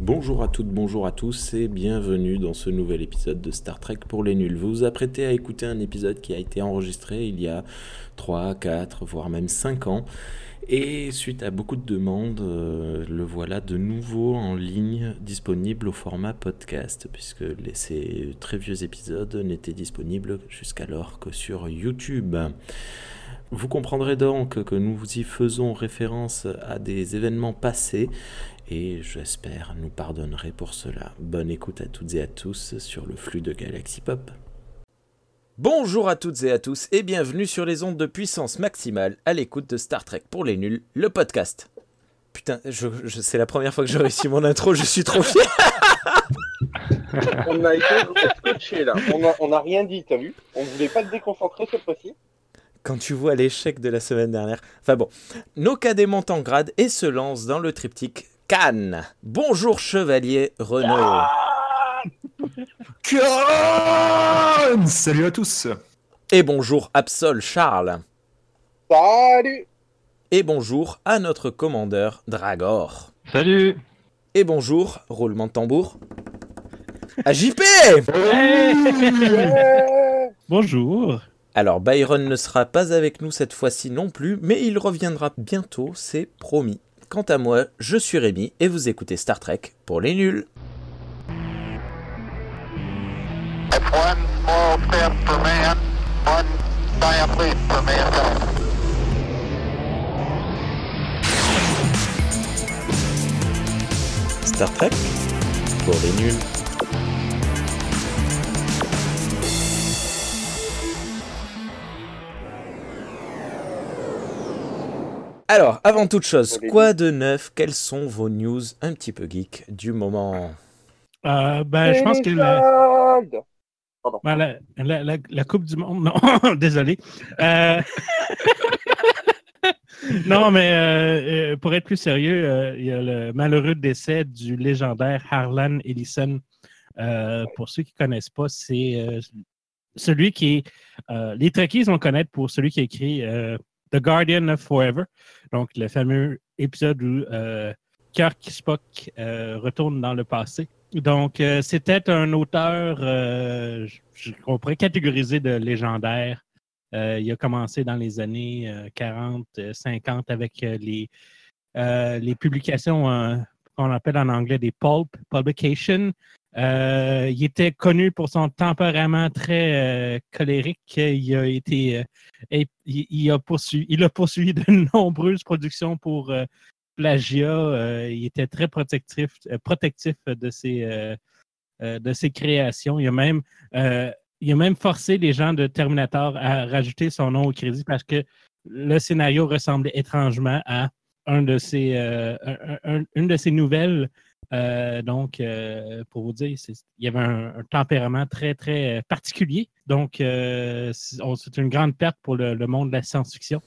Bonjour à toutes, bonjour à tous et bienvenue dans ce nouvel épisode de Star Trek pour les nuls. Vous vous apprêtez à écouter un épisode qui a été enregistré il y a 3, 4, voire même 5 ans. Et suite à beaucoup de demandes, euh, le voilà de nouveau en ligne, disponible au format podcast, puisque ces très vieux épisodes n'étaient disponibles jusqu'alors que sur YouTube. Vous comprendrez donc que nous y faisons référence à des événements passés et j'espère nous pardonnerez pour cela. Bonne écoute à toutes et à tous sur le flux de Galaxy Pop. Bonjour à toutes et à tous et bienvenue sur les ondes de puissance maximale à l'écoute de Star Trek pour les nuls, le podcast. Putain, je, c'est la première fois que je réussis mon intro, je suis trop fier. on a été scotché là, on n'a rien dit, t'as vu? On voulait pas te déconcentrer cette fois-ci quand tu vois l'échec de la semaine dernière. Enfin bon, nos cadets montent en grade et se lancent dans le triptyque Cannes. Bonjour chevalier Renaud. Cannes Salut à tous. Et bonjour Absol Charles. Salut. Et bonjour à notre commandeur Dragor. Salut. Et bonjour, roulement de tambour. À JP Bonjour. Alors Byron ne sera pas avec nous cette fois-ci non plus, mais il reviendra bientôt, c'est promis. Quant à moi, je suis Rémi et vous écoutez Star Trek pour les nuls. Star Trek pour les nuls. Alors, avant toute chose, quoi de neuf? Quelles sont vos news un petit peu geek du moment? Euh, ben, Je pense que la... Ben, la, Coupe du Monde, non, désolé. Euh, non, mais euh, pour être plus sérieux, il y a le malheureux décès du légendaire Harlan Ellison. pour ceux qui ne connaissent pas, c'est celui qui est. les Trekkies vont connaître pour celui qui a écrit The Guardian of Forever. Donc, le fameux épisode où euh, Kirk Spock euh, retourne dans le passé. Donc, euh, c'était un auteur, qu'on pourrait catégoriser de légendaire. il a commencé dans les années 40, 50 avec les, les publications qu'on appelle en anglais des pulp publications. Euh, il était connu pour son tempérament très euh, colérique. Il a été, euh, il, a poursuivi, il a poursuivi de nombreuses productions pour plagiat. il était très protectif, protectif de ses, de ses créations. Il a même, il a même forcé les gens de Terminator à rajouter son nom au crédit parce que le scénario ressemblait étrangement à un de ses, une de ses nouvelles euh, donc, euh, pour vous dire, il y avait un, tempérament très, très particulier. Donc, euh, c'est une grande perte pour le, monde de la science-fiction.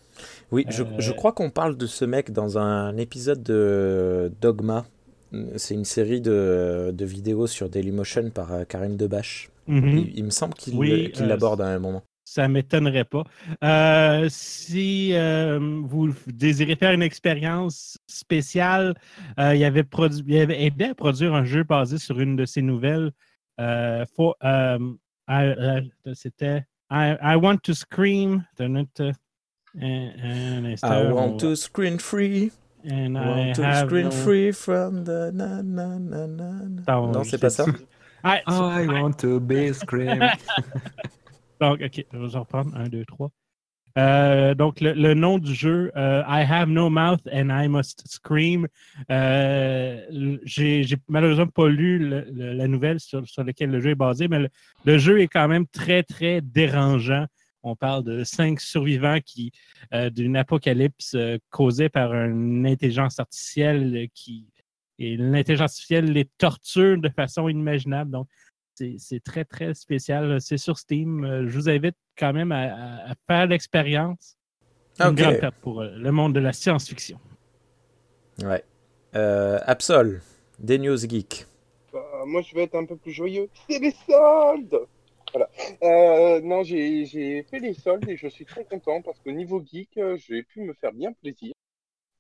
Oui, je, crois qu'on parle de ce mec dans un épisode de Dogma. C'est une série de, vidéos sur Dailymotion par Karim Debache. Mm-hmm. il, me semble qu'il l'aborde à un moment ça ne m'étonnerait pas. Euh, si euh, vous désirez faire une expérience spéciale, euh, il, avait il, avait aidé à produire un jeu basé sur une de ses nouvelles. C'était I, Want to Scream. I want to scream free. And I want to scream free from the na na na na. Non, c'est pas ça. I, I want to be scream. Donc, OK, je vais reprendre. Un, deux, trois. Euh, donc, le, nom du jeu, euh, I Have No Mouth and I Must Scream. Euh, j'ai malheureusement pas lu la nouvelle sur, sur, laquelle le jeu est basé, mais le, jeu est quand même très, très dérangeant. On parle de cinq survivants qui d'une apocalypse causée par une intelligence artificielle qui. Et l'intelligence artificielle les torture de façon inimaginable. Donc, c'est très, très spécial. C'est sur Steam. Euh, je vous invite quand même à, faire l'expérience. Une grande perte pour euh, le monde de la science-fiction. Ouais. Euh, Absol, des news geeks. Bah, moi, je vais être un peu plus joyeux. C'est les soldes Voilà. non, j'ai fait les soldes et je suis très content parce que niveau geek, j'ai pu me faire bien plaisir.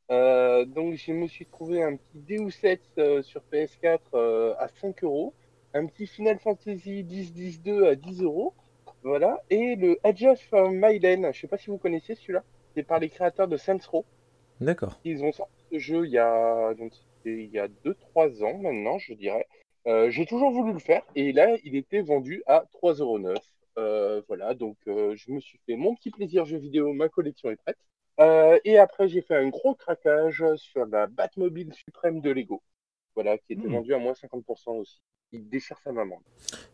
Euh, donc je me suis trouvé un petit Deus Ex sur PS4 euh, à 5 euros, un petit Final Fantasy 10-10-2 à 10 euros, voilà, et le Edge of Mylen, je sais pas si vous connaissez celui-là, c'est par les créateurs de Saints Row. D'accord. Ils ont sorti ce jeu il y a donc il y a 2-3 ans maintenant, je dirais. Euh, j'ai toujours voulu le faire et là il était vendu à 3,09€. Euh, voilà, donc euh, je me suis fait mon petit plaisir jeu vidéo, ma collection est prête. Euh, et après j'ai fait un gros craquage sur la Batmobile suprême de Lego. Voilà, qui était Hmm. vendue à moins 50% aussi. Il déchire sa maman.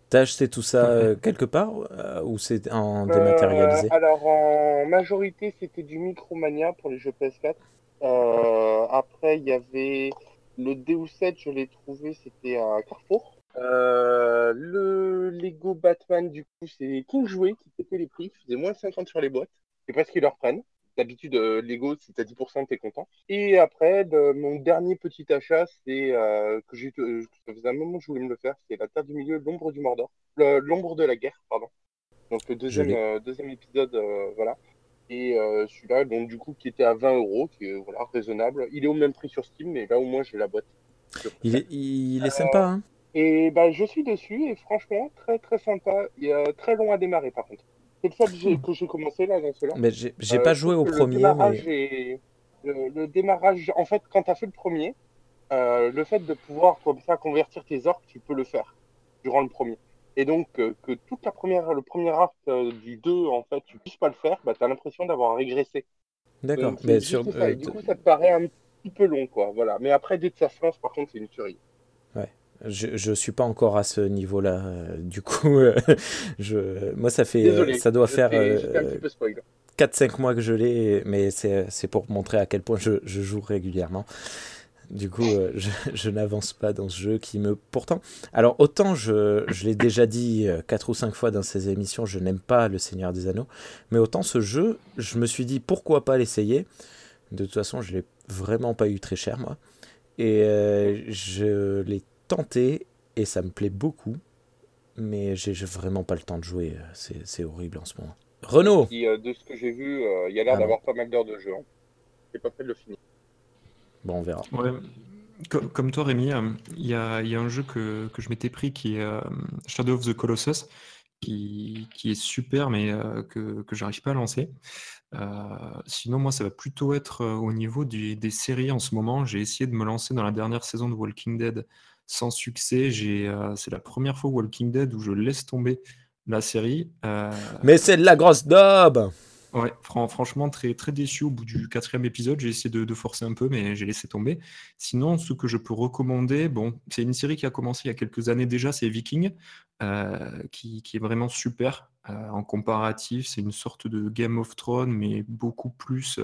T'as acheté tout ça euh, quelque part euh, ou c'est en dématérialisé? Euh, alors en majorité c'était du Micromania pour les jeux PS4. Euh, après il y avait le Deus Ex, je l'ai trouvé, c'était à Carrefour. Euh, le Lego Batman du coup c'est King Jouet qui pétait les prix, faisait moins 50 sur les boîtes. C'est parce qu'ils le reprennent. D'habitude euh, Lego si t'as 10% t'es content. Et après de- mon dernier petit achat c'est euh, que j'ai euh, ça faisait un moment que je voulais me le faire, c'est la Terre du Milieu, l'ombre du Mordor, l'ombre de la guerre pardon. Donc le deuxième, euh, deuxième épisode, euh, voilà. Et euh, celui-là, donc du coup, qui était à 20 euros, qui est voilà, raisonnable. Il est au même prix sur Steam, mais là au moins j'ai la boîte. Il est, il est sympa, hein Et bah, je suis dessus, et franchement, très très sympa. Il est très long à démarrer par contre. C'est le seul que j'ai- que j'ai commencé là dans cela. Mais j'ai j'ai Euh, pas joué au premier, Le démarrage, mais est- le, le démarrage, en fait, quand tu as fait le premier, euh, le fait de pouvoir comme ça convertir tes orques, tu peux le faire durant le premier. Et donc euh, que toute la première, le premier arc euh, du 2, en fait, tu puisses pas le faire, bah, tu as l'impression d'avoir régressé. d'accord. Mais sur, ça. Et du coup, ça te paraît un petit peu long, quoi. Voilà. Mais après, dès que ça se lance, par contre, c'est une tuerie. Je, je suis pas encore à ce niveau-là. euh, du coup, euh, je, moi, ça fait, euh, Désolé. ça doit faire J'étais- j'étais un euh, petit peu spoil. 4-5 mois que je l'ai, mais c'est pour montrer à quel point je, je joue régulièrement. Du coup, euh, je, je n'avance pas dans ce jeu qui me... Pourtant, alors autant je, je l'ai déjà dit 4 ou 5 fois dans ces émissions, je n'aime pas le Seigneur des Anneaux, mais autant ce jeu, je me suis dit pourquoi pas l'essayer? De toute façon, je l'ai vraiment pas eu très cher, moi. Et euh, je l'ai tenté et ça me plaît beaucoup, mais j'ai vraiment pas le temps de jouer, euh, c'est horrible en ce moment. Renaud Qui, euh, de ce que j'ai vu, euh, il y a l'air Ah d'avoir pas mal d'heures de jeu. Hein. J'ai pas prêt de le finir. Bon, on verra. Ouais. Comme, comme toi, Rémi, euh, il y a, il y a un jeu que, que je m'étais pris qui est euh, Shadow of the Colossus, qui, qui est super, mais euh, que, que j'arrive pas à lancer. Euh, sinon, moi, ça va plutôt être euh, au niveau du- des séries en ce moment. J'ai essayé de me lancer dans la dernière saison de Walking Dead sans succès. Euh, c'est la première fois Walking Dead où je laisse tomber la série. Euh, Mais c'est de la grosse daube Ouais, fran- franchement, très, très déçu au bout du quatrième épisode. J'ai essayé de, de forcer un peu, mais j'ai laissé tomber. Sinon, ce que je peux recommander, bon, c'est une série qui a commencé il y a quelques années déjà, c'est Viking, euh, qui, qui est vraiment super. En comparatif, c'est une sorte de Game of Thrones, mais beaucoup plus.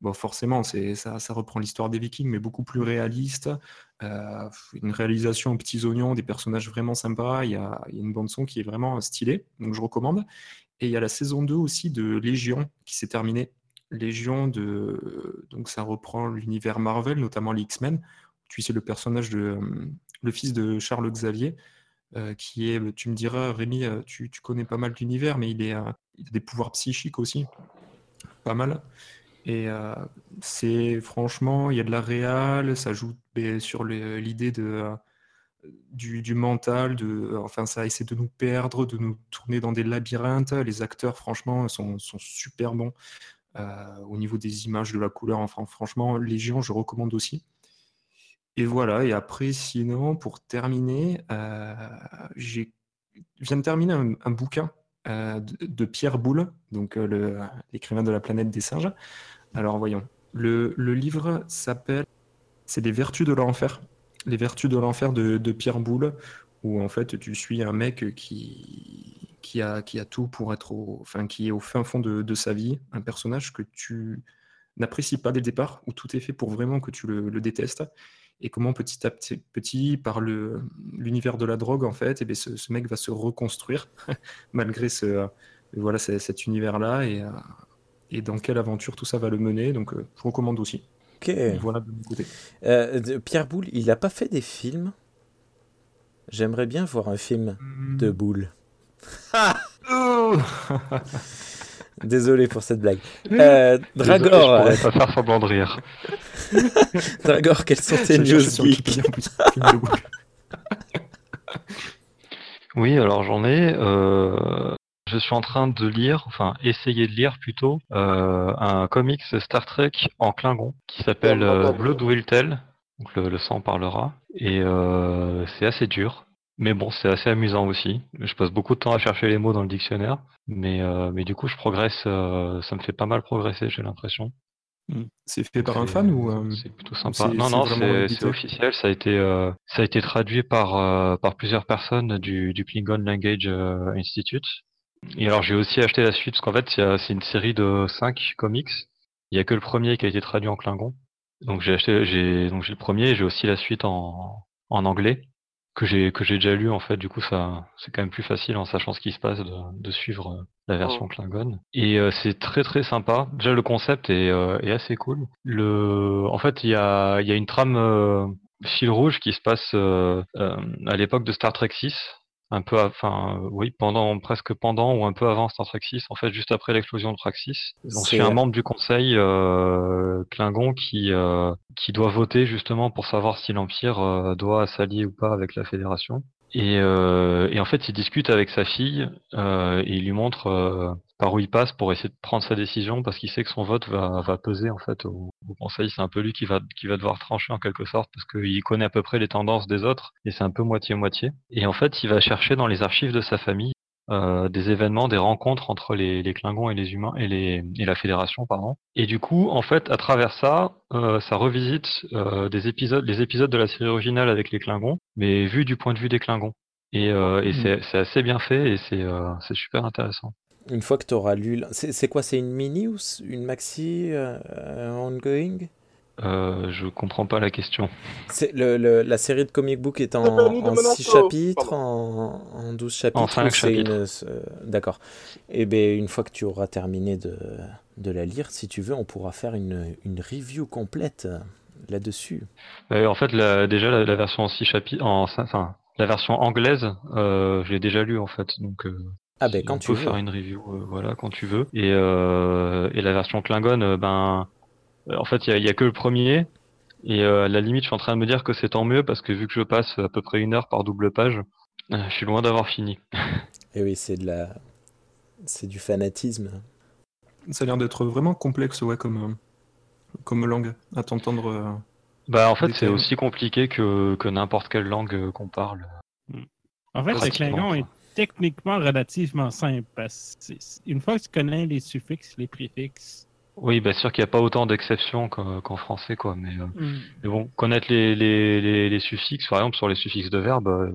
Euh, bon, forcément, ça, ça reprend l'histoire des Vikings, mais beaucoup plus réaliste. Euh, une réalisation aux petits oignons, des personnages vraiment sympas. Il y a, une bande-son qui est vraiment stylée, donc je recommande. Et il y a la saison 2 aussi de Légion qui s'est terminée. Légion, de... donc ça reprend l'univers Marvel, notamment les X-Men. Tu sais, le personnage de. euh, le fils de Charles Xavier, euh, qui est. Tu me diras, Rémi, euh, tu, tu connais pas mal l'univers, mais il, est, euh, il a des pouvoirs psychiques aussi. Pas mal. Et euh, c'est franchement, il y a de la réal, ça joue ben, sur l'idée euh, du, mental, de, enfin ça essaie de nous perdre, de nous tourner dans des labyrinthes. Les acteurs, franchement, sont, super bons euh, au niveau des images, de la couleur. Enfin, franchement, Légion, je recommande aussi. Et voilà, et après, sinon, pour terminer, euh, j'ai je viens de terminer un bouquin euh, de, Pierre Boulle, donc euh, l'écrivain de la planète des singes. Alors voyons, le, livre s'appelle C'est les vertus de l'enfer. Les vertus de l'enfer de, Pierre Boulle, où en fait tu suis un mec qui, qui, a, qui a tout pour être au, enfin, qui est au fin fond de, sa vie, un personnage que tu n'apprécies pas dès le départ, où tout est fait pour vraiment que tu le détestes, et comment petit à petit, petit par le- l'univers de la drogue, en fait, et bien ce, ce mec va se reconstruire malgré ce, voilà, ce- cet univers-là, et, euh, et dans quelle aventure tout ça va le mener. Donc euh, je recommande aussi. Ok. Voilà de mon côté. Euh, Pierre Boulle, il n'a pas fait des films? J'aimerais bien voir un film de Boulle. Désolé pour cette blague. Euh, Dragor, Désolé, je pourrais pas faire semblant de rire. Dragor, quels sont tes news. Oui, alors j'en ai. euh, je suis en train de lire, enfin essayer de lire plutôt, euh, un comics Star Trek en Klingon qui s'appelle euh, Blood Will Tell, donc le, le sang parlera, et euh, c'est assez dur, mais bon, c'est assez amusant aussi. Je passe beaucoup de temps à chercher les mots dans le dictionnaire, mais euh, mais du coup, je progresse, euh, ça me fait pas mal progresser, j'ai l'impression. C'est fait par un fan ou euh, C'est plutôt sympa. Non, non, c'est officiel. Ça a été, ça a été traduit par, par plusieurs personnes du, du Klingon Language Institute. Et alors, j'ai aussi acheté la suite, parce qu'en fait, c'est une série de cinq comics. Il y a que le premier qui a été traduit en Klingon. Donc, j'ai acheté, j'ai, donc j'ai le premier et j'ai aussi la suite en, en anglais, que j'ai, que j'ai déjà lu, en fait. Du coup, ça, c'est quand même plus facile en sachant ce qui se passe de, de suivre euh, la version Klingon. Et euh, c'est très très sympa. Déjà le concept est, euh, est assez cool. Le, en fait, il y a, il y a une trame euh, fil rouge qui se passe à l'époque de Star Trek 6, un peu, enfin oui, pendant presque pendant ou un peu avant Star Trek 6, en fait juste après l'explosion de Praxis. C'est- suit un membre du Conseil euh, Klingon qui euh, qui doit voter justement pour savoir si l'Empire euh, doit s'allier ou pas avec la Fédération. Et, euh, et en fait, il discute avec sa fille euh, et il lui montre euh, par où il passe pour essayer de prendre sa décision parce qu'il sait que son vote va, va peser en fait au, au conseil. C'est un peu lui qui va, qui va devoir trancher en quelque sorte parce qu'il connaît à peu près les tendances des autres et c'est un peu moitié-moitié. Et en fait, il va chercher dans les archives de sa famille euh, des événements, des rencontres entre les, les Klingons et les humains et, les, et la Fédération, pardon. Et du coup, en fait, à travers ça, euh, ça revisite euh, des épisodes, les épisodes de la série originale avec les Klingons, mais vu du point de vue des Klingons. Et, et Hmm. c'est assez bien fait et c'est c'est super intéressant. Une fois que tu auras lu. C'est quoi C'est une mini ou une maxi euh, ongoing? Euh, je comprends pas la question. C'est le, le- la série de comic book est en, Stefani de en Monaco, 6 chapitres, en, en 12 chapitres. ou c'est chapitres. une- euh, D'accord. Et ben une fois que tu auras terminé de, de la lire, si tu veux, on pourra faire une, une review complète euh, là-dessus. Euh, en fait, la- déjà la, la version en six chapitres, en cin- enfin la version anglaise, euh, je l'ai déjà lu en fait, donc euh, Ah ben on quand tu peut veux. faire une review, euh, voilà, quand tu veux. Et, euh, et la version Klingon, euh, ben, en fait, il y y a que le premier. Et euh, à la limite, je suis en train de me dire que c'est tant mieux parce que vu que je passe à peu près une heure par double page, euh, je suis loin d'avoir fini. Et oui, c'est de la. C'est du fanatisme. Ça a l'air d'être vraiment complexe, ouais, comme, comme langue, à t'entendre. euh, Bah, en fait, c'est aussi compliqué que, que n'importe quelle langue qu'on parle. En fait, Klingon est techniquement relativement simple. parce que une fois que tu connais les suffixes, les préfixes, Oui, bien sûr qu'il n'y a pas autant d'exceptions qu'en français, quoi. Mais, euh, hmm, mais bon, connaître les, les, les, les suffixes, par exemple, sur les suffixes de verbes, euh,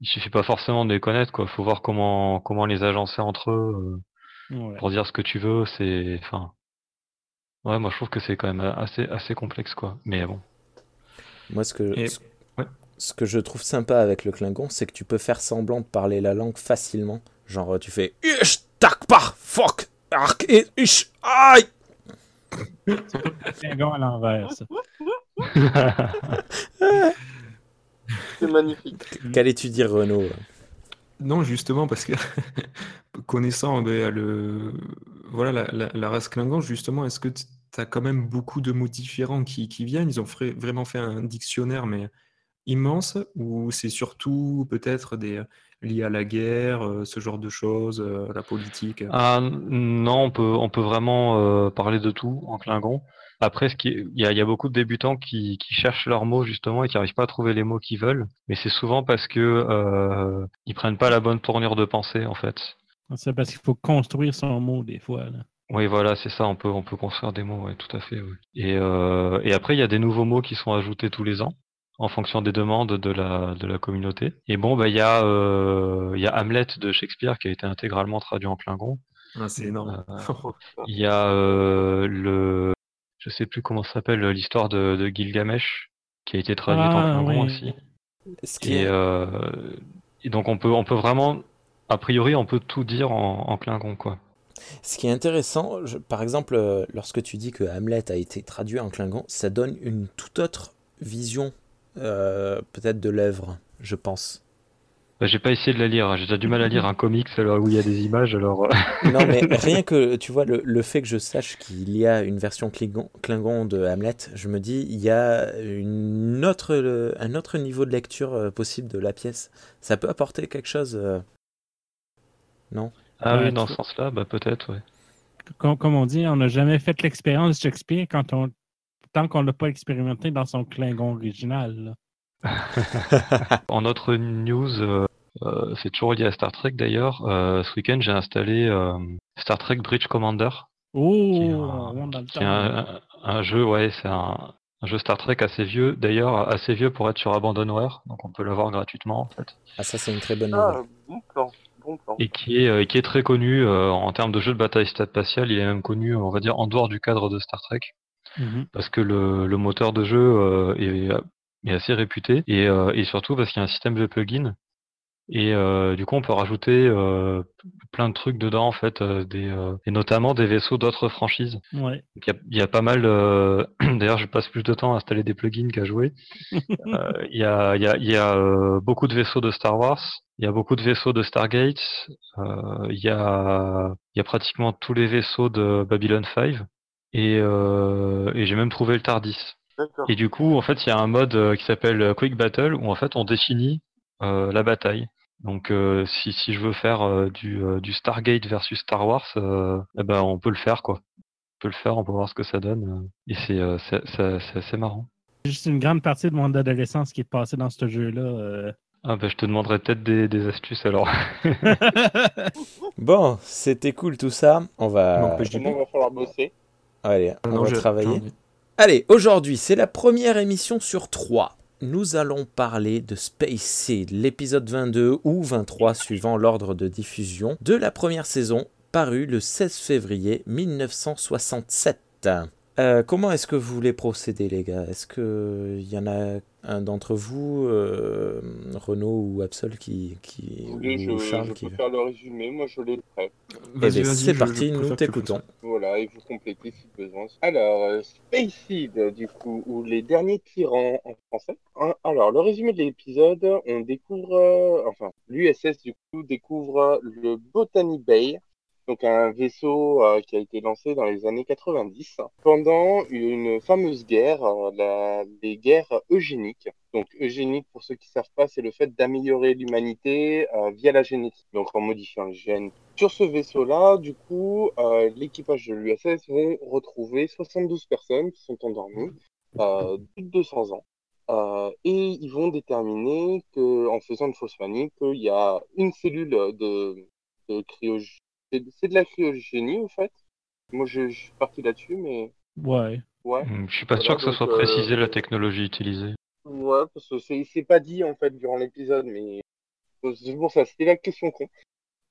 il suffit pas forcément de les connaître, quoi. Faut voir comment, comment les agencer entre eux. euh, ouais. pour dire ce que tu veux, c'est, enfin, ouais, moi je trouve que c'est quand même assez, assez complexe, quoi. Mais bon. Moi, ce que, Et- ce, ouais. Ce que je trouve sympa avec le Klingon, c'est que tu peux faire semblant de parler la langue facilement. Genre, tu fais tak, par, fuck, arc, et ish, aïe. Klingon à l'envers. C'est magnifique. Qu'allais-tu dire, Renaud? Non, justement, parce que connaissant ben, le, voilà, la, la- la race Klingon, justement, est-ce que tu as quand même beaucoup de mots différents qui, qui viennent? Ils ont vraiment fait un dictionnaire, mais immense, ou c'est surtout peut-être des liés à la guerre, euh, ce genre de choses, euh, la politique? Ah, non, on peut, on peut vraiment euh, parler de tout en Klingon. Après, ce qui est- il y a, il y a beaucoup de débutants qui, qui cherchent leurs mots justement et qui n'arrivent pas à trouver les mots qu'ils veulent. Mais c'est souvent parce que euh, ils prennent pas la bonne tournure de pensée, en fait. C'est parce qu'il faut construire son mot des fois. Là. Oui, voilà, c'est ça. On peut, on peut construire des mots, ouais, tout à fait. ouais. Et, euh, et après, il y a des nouveaux mots qui sont ajoutés tous les ans en fonction des demandes de la, de la communauté. Et bon, bah, il y a, euh, il y a Hamlet de Shakespeare qui a été intégralement traduit en Klingon. Ah, c'est énorme. Il y a euh, le, je sais plus comment ça s'appelle, l'histoire de, de Gilgamesh qui a été traduite en Ah, Klingon oui. aussi. Ce qui Et, est- euh, et donc on peut, on peut vraiment, a priori, on peut tout dire en, en Klingon, quoi. Ce qui est intéressant, je- par exemple, euh, lorsque tu dis que Hamlet a été traduit en Klingon, ça donne une toute autre vision, euh, peut-être de l'œuvre, je pense. Bah, j'ai pas essayé de la lire, hein. j'ai déjà du mal à lire un comics alors où il y a des images, alors... euh, Non, mais rien que, tu vois, le, le fait que je sache qu'il y a une version Klingon, Klingon de Hamlet, je me dis, il y a une autre, le- un autre niveau de lecture euh, possible de la pièce. Ça peut apporter quelque chose, euh, non? Ah oui, dans ce sens-là, bah peut-être, ouais. Comme, comme on dit, on n'a jamais fait l'expérience de Shakespeare quand on, tant qu'on l'a pas expérimenté dans son Klingon original. En autre news, euh, euh, c'est toujours lié à Star Trek d'ailleurs, euh, ce week-end j'ai installé euh, Star Trek Bridge Commander, Oh, qui est un, on monte dans le qui est temps. un- un- un jeu, ouais, c'est un, un jeu Star Trek assez vieux, d'ailleurs assez vieux pour être sur Abandonware, donc on peut l'avoir gratuitement en fait, Ah, ça, c'est une très bonne nouvelle. Ah, bon plan, bon plan. et qui est, euh, qui est très connu euh, en termes de jeu de bataille spatiale, il est même connu, on va dire, en dehors du cadre de Star Trek. Mhm. parce que le, le moteur de jeu euh, est, est assez réputé et, euh, et surtout parce qu'il y a un système de plugins et euh, du coup on peut rajouter euh, plein de trucs dedans en fait euh, des, euh, et notamment des vaisseaux d'autres franchises. Ouais. Il y, a, il y a pas mal euh, d'ailleurs je passe plus de temps à installer des plugins qu'à jouer. Euh, Il y a, il y a, il y a euh, beaucoup de vaisseaux de Star Wars, il y a beaucoup de vaisseaux de Stargate, euh, il y a il y a pratiquement tous les vaisseaux de Babylon 5 et, euh, et j'ai même trouvé le Tardis. Et du coup, en fait, il y a un mode euh, qui s'appelle euh, Quick Battle où en fait on définit euh, la bataille. Donc, euh, si, si je veux faire euh, du, euh, du Stargate versus Star Wars, euh, eh ben, on peut le faire, quoi. On peut le faire, on peut voir ce que ça donne. Et c'est euh, assez marrant. Juste une grande partie de mon adolescence qui est passée dans ce jeu-là. euh. Ah, ben, je te demanderai peut-être des, des astuces alors. Bon, c'était cool tout ça. On va, il va falloir bosser? Allez, on Non, va travailler. Allez, aujourd'hui, c'est la première émission sur trois. Nous allons parler de Space Seed, l'épisode 22 ou 23 suivant l'ordre de diffusion de la première saison, paru le 16 février 1967. Euh, comment est-ce que vous voulez procéder, les gars? Est-ce qu'il y en a un d'entre vous, euh, Renaud ou Absol, qui, qui Si vous voulez, ou je, Charles je qui peux faire le résumé. Moi, je l'ai prêt. Eh Vas-y, bien, vas-y, c'est je- parti, je nous t'écoutons. Voilà, et vous complétez si besoin. Alors, euh, Space Seed, du coup, ou les derniers tyrans en français. Hein, Alors, le résumé de l'épisode, on découvre, euh, enfin, l'USS, du coup, découvre le Botany Bay, donc un vaisseau euh, qui a été lancé dans les années 90 pendant une fameuse guerre, euh, les guerres eugéniques. Donc eugénique, pour ceux qui savent pas, c'est le fait d'améliorer l'humanité euh, via la génétique, donc en modifiant les gènes. Sur ce vaisseau-là, du coup, l'équipage de l'USS vont retrouver 72 personnes qui sont endormies, plus de 200 ans. Et ils vont déterminer que, en faisant une fausse manip, qu'il y a une cellule de, de. C'est de la cryogénie, en fait. Moi, je, je suis parti là-dessus, mais ouais. ouais. Je suis pas Voilà, sûr que ce donc, soit euh, précisé la technologie utilisée. Ouais, parce que c'est pas dit en fait durant l'épisode, mais c'est pour ça, c'était la question con.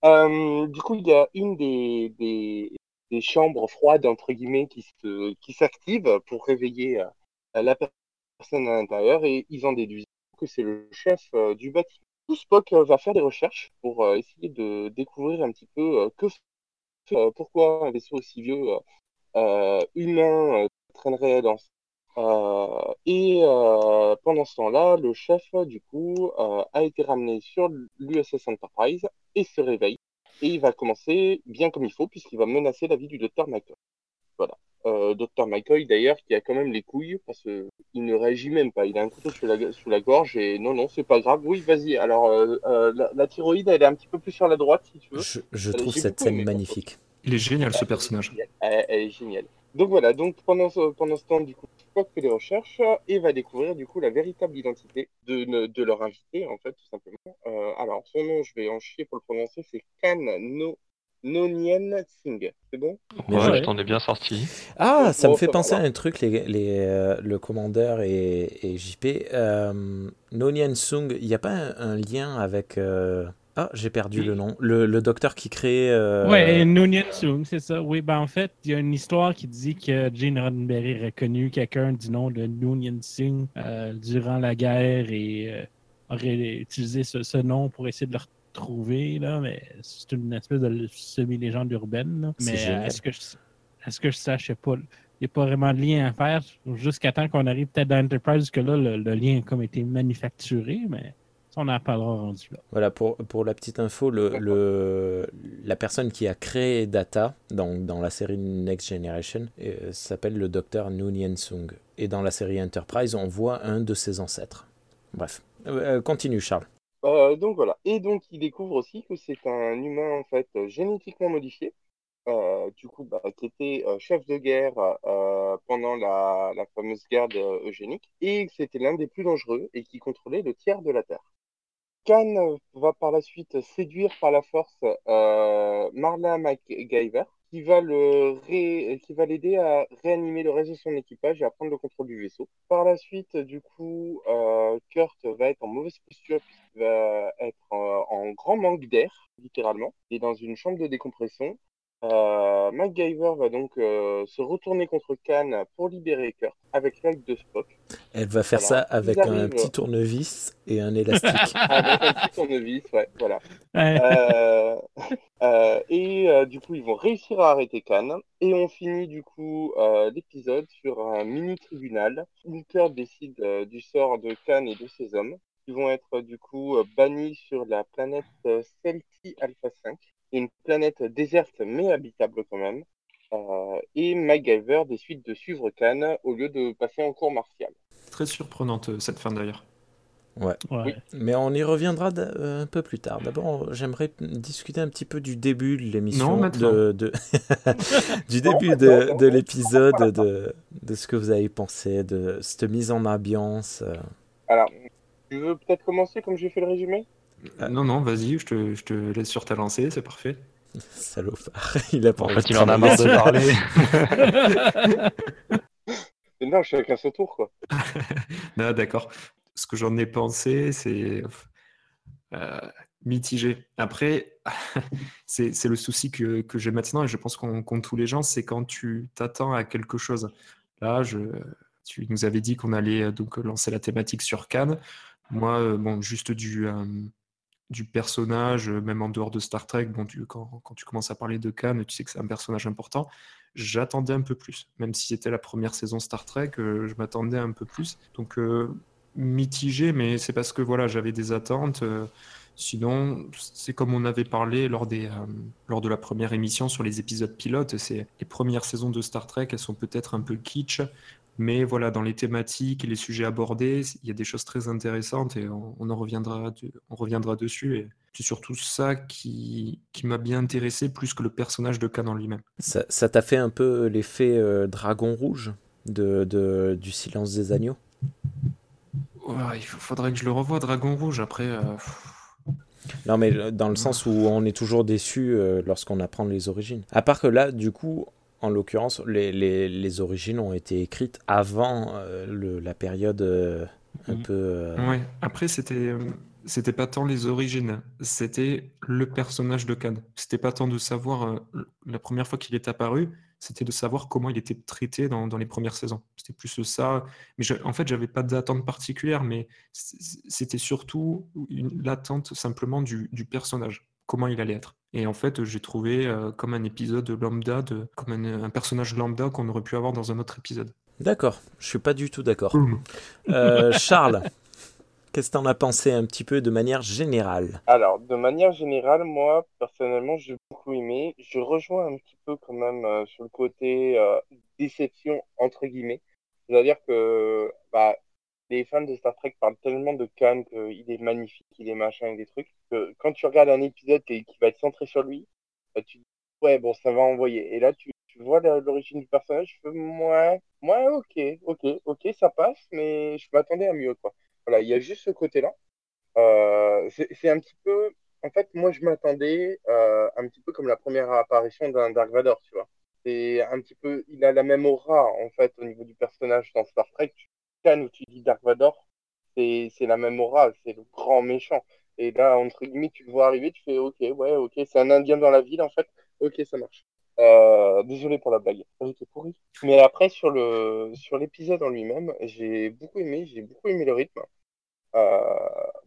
Euh, du coup, il y a une des, des, des chambres froides entre guillemets qui se qui s'active pour réveiller euh, la personne à l'intérieur et ils en déduisent que c'est le chef du bâtiment. Spock euh, va faire des recherches pour euh, essayer de découvrir un petit peu euh, que pourquoi un vaisseau aussi vieux humain traînerait dans euh, et pendant ce temps-là, le chef, du coup, a été ramené sur l'USS Enterprise et se réveille. Et il va commencer bien comme il faut, puisqu'il va menacer la vie du docteur McCoy. Voilà. Euh, docteur McCoy, d'ailleurs, qui a quand même les couilles, parce qu'il ne réagit même pas. Il a un couteau sous la, sous la gorge et non, non, c'est pas grave. Oui, vas-y. Alors, euh, euh, la, la thyroïde, elle est un petit peu plus sur la droite, si tu veux. Je, trouve cette beaucoup scène aimé, magnifique. Il est génial ce personnage. Elle, elle est géniale. Donc voilà, donc pendant ce, pendant ce temps, du coup, Spock fait des recherches et va découvrir du coup la véritable identité de, leur invité, en fait, tout simplement. Euh, alors, son nom, je vais en chier pour le prononcer, c'est Kan no, Nonien Singh. C'est bon? Ouais, ouais. je t'en ai bien sorti. Ah, Donc, ça me fait penser à un truc, les, les, euh, le commandeur et, et JP. Euh, Nonien Sung, il n'y a pas un, un lien avec. euh, Ah, j'ai perdu Oui. le nom. Le, le docteur qui crée. euh, Ouais, Noonien Soong, c'est ça. Oui, ben en fait, il y a une histoire qui dit que Gene Roddenberry aurait connu quelqu'un du nom de Noonien Soong euh, durant la guerre et euh, aurait utilisé ce, ce nom pour essayer de le retrouver, là, mais c'est une espèce de semi-légende urbaine. là. C'est Mais euh, est-ce que je, est-ce que je sache, je sais pas? Il n'y a pas vraiment de lien à faire jusqu'à temps qu'on arrive peut-être dans Enterprise, que là, le, le lien a comme été manufacturé, mais on en parlera rendu là. Voilà, pour, pour la petite info, le, le, la personne qui a créé Data dans, dans la série Next Generation euh, s'appelle le docteur Noonien Sung. Et dans la série Enterprise, on voit un de ses ancêtres. Bref, euh, continue Charles. Euh, donc voilà. Et donc il découvre aussi que c'est un humain en fait euh, génétiquement modifié, euh, du coup bah, qui était chef de guerre pendant la, fameuse guerre eugénique et c'était l'un des plus dangereux et qui contrôlait le tiers de la Terre. Khan va par la suite séduire par la force Marla MacGyver qui va le qui va l'aider à réanimer le reste de son équipage et à prendre le contrôle du vaisseau. Par la suite, du coup, euh, Kurt va être en mauvaise posture puisqu'il va être en, en grand manque d'air, littéralement, et dans une chambre de décompression. Euh, MacGyver va donc euh, se retourner contre Khan pour libérer Kurt avec l'aide de Spock. Elle va faire Voilà. ça avec Ils un petit tournevis et un élastique. Avec un petit tournevis, ouais, voilà. Ouais. Euh, euh, et euh, du coup, ils vont réussir à arrêter Khan. Et on finit du coup euh, l'épisode sur un mini tribunal où Kurt décide euh, du sort de Khan et de ses hommes, qui vont être du coup bannis sur la planète Celti Alpha 5, une planète déserte mais habitable quand même. Euh, et MacGyver décide de suivre Khan au lieu de passer en cours martial. Très surprenante euh, cette fin d'ailleurs. Ouais. oui. Mais on y reviendra euh, un peu plus tard. D'abord, j'aimerais discuter un petit peu du début de l'émission. Non, maintenant. de, de- du début de l'épisode, de, de ce que vous avez pensé, de cette mise en ambiance. euh. Alors, tu veux peut-être commencer comme j'ai fait le résumé? Ah. Non, non, vas-y, je te, je te laisse sur ta lancée, c'est parfait. Salopard, il a pas En envie fait, de il en a marre de parler. Mais non, chacun son tour, quoi. Ah, d'accord. Ce que j'en ai pensé, c'est euh, mitigé. Après, c'est c'est le souci que, que j'ai maintenant, et je pense qu'on qu'ont tous les gens, c'est quand tu t'attends à quelque chose. Là, je, tu nous avais dit qu'on allait euh, donc lancer la thématique sur Cannes. Moi, euh, bon, juste du, euh, du personnage, euh, même en dehors de Star Trek, bon, quand, quand tu commences à parler de Khan, tu sais que c'est un personnage important. J'attendais un peu plus, même si c'était la première saison Star Trek, euh, je m'attendais un peu plus. Donc euh, mitigé, mais c'est parce que voilà, j'avais des attentes. sinon, c'est comme on avait parlé lors des, lors de la première émission sur les épisodes pilotes. C'est les premières saisons de Star Trek, elles sont peut-être un peu kitsch, mais voilà, dans les thématiques et les sujets abordés, il y a des choses très intéressantes et on, on en reviendra, de- on reviendra dessus. Et c'est surtout ça qui, qui m'a bien intéressé plus que le personnage de Khan en lui-même. Ça t'a fait un peu l'effet euh, dragon rouge de, de- du silence des agneaux? Ouais, il faudrait que je le revoie, Dragon Rouge. Après, euh, Non, mais euh, dans le sens où on est toujours déçu euh, lorsqu'on apprend les origines. À part que là, du coup, en l'occurrence, les, les, les origines ont été écrites avant euh, le- la période euh, un Mhm. peu. euh, ouais. Après, c'était euh, c'était pas tant les origines, c'était le personnage de Khan. C'était pas tant de savoir la première fois qu'il est apparu, c'était de savoir comment il était traité dans, dans les premières saisons. C'était plus ça. Mais je- en fait, j'avais pas d'attente particulière, mais c'était surtout l'attente simplement du, du personnage, comment il allait être. Et en fait, j'ai trouvé euh, comme un épisode lambda, de, comme un, un personnage lambda qu'on aurait pu avoir dans un autre épisode. D'accord, je suis pas du tout d'accord. Euh, Charles, qu'est-ce que t'en as pensé un petit peu de manière générale? Alors, de manière générale, moi, personnellement, j'ai beaucoup aimé. Je rejoins un petit peu quand même euh, sur le côté euh, déception, entre guillemets. C'est-à-dire que bah, les fans de Star Trek parlent tellement de Khan qu'il est magnifique, il est machin et des trucs, que quand tu regardes un épisode qui, qui va être centré sur lui, bah, tu dis, ouais, bon, ça va envoyer. Et là, tu, vois l'origine du personnage, je fais, ok, ok, ok, ça passe, mais je m'attendais à mieux, quoi. Voilà, il y a juste ce côté-là. Euh, c'est un petit peu. En fait, moi, je m'attendais euh, un petit peu comme la première apparition d'un Dark Vador, tu vois. C'est un petit peu. Il a la même aura, en fait, au niveau du personnage dans Star Trek. Ou tu dis Dark Vador, c'est la même aura, c'est le grand méchant. Et là, entre guillemets, tu le vois arriver, tu fais OK, ouais, OK, c'est un Indien dans la ville, en fait. OK, ça marche. Euh, désolé pour la blague, elle était pourrie. Mais après, sur le sur l'épisode en lui-même, j'ai beaucoup aimé, j'ai beaucoup aimé le rythme. Euh,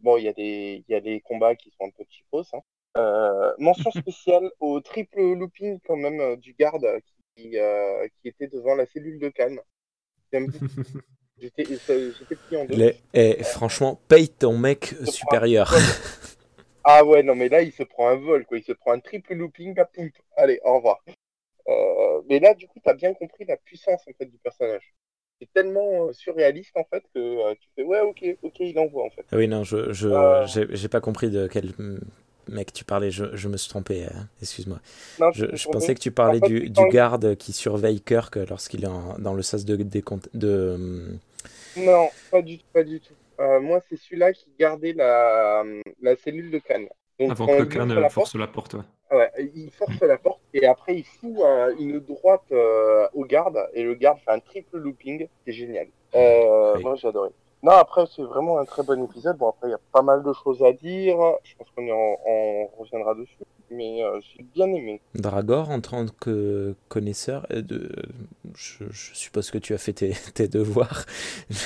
bon, il y a des, il y a des combats qui sont un peu cheapos. Hein. Euh, mention spéciale au triple looping quand même du garde qui, qui était devant la cellule de Cannes. J'aime beaucoup. J'étais pris en deux. Eh, franchement, paye ton mec supérieur. Ah ouais, non, mais là, il se prend un vol, quoi. Il se prend un triple looping, bah, poum. Allez, au revoir. Euh, mais là, du coup, t'as bien compris la puissance, en fait, du personnage. C'est tellement euh, surréaliste, en fait, que euh, tu fais, ouais, ok, ok, il envoie, en fait. Ah oui, non, je je- j'ai pas compris de quel mec tu parlais. Je, je me suis trompé. euh, Excuse-moi. Je, pensais que tu parlais du, garde qui surveille Kirk lorsqu'il est en- dans le sas de décompte de. hum, Non, pas du tout, pas du tout. Euh, moi, c'est celui-là qui gardait la, la cellule de. Donc, Avant que Khan euh, force la porte. ouais. ah ouais, il force la porte et après il fout euh, une droite euh, au garde et le garde fait un triple looping, c'est génial. Euh, Oui. Moi, j'ai adoré. Non, après, c'est vraiment un très bon épisode. Bon, après, il y a pas mal de choses à dire. Je pense qu'on en, on reviendra dessus. Mais euh, j'ai bien aimé. Dragor, en tant que connaisseur, euh, de, je, je suppose que tu as fait tes, tes devoirs.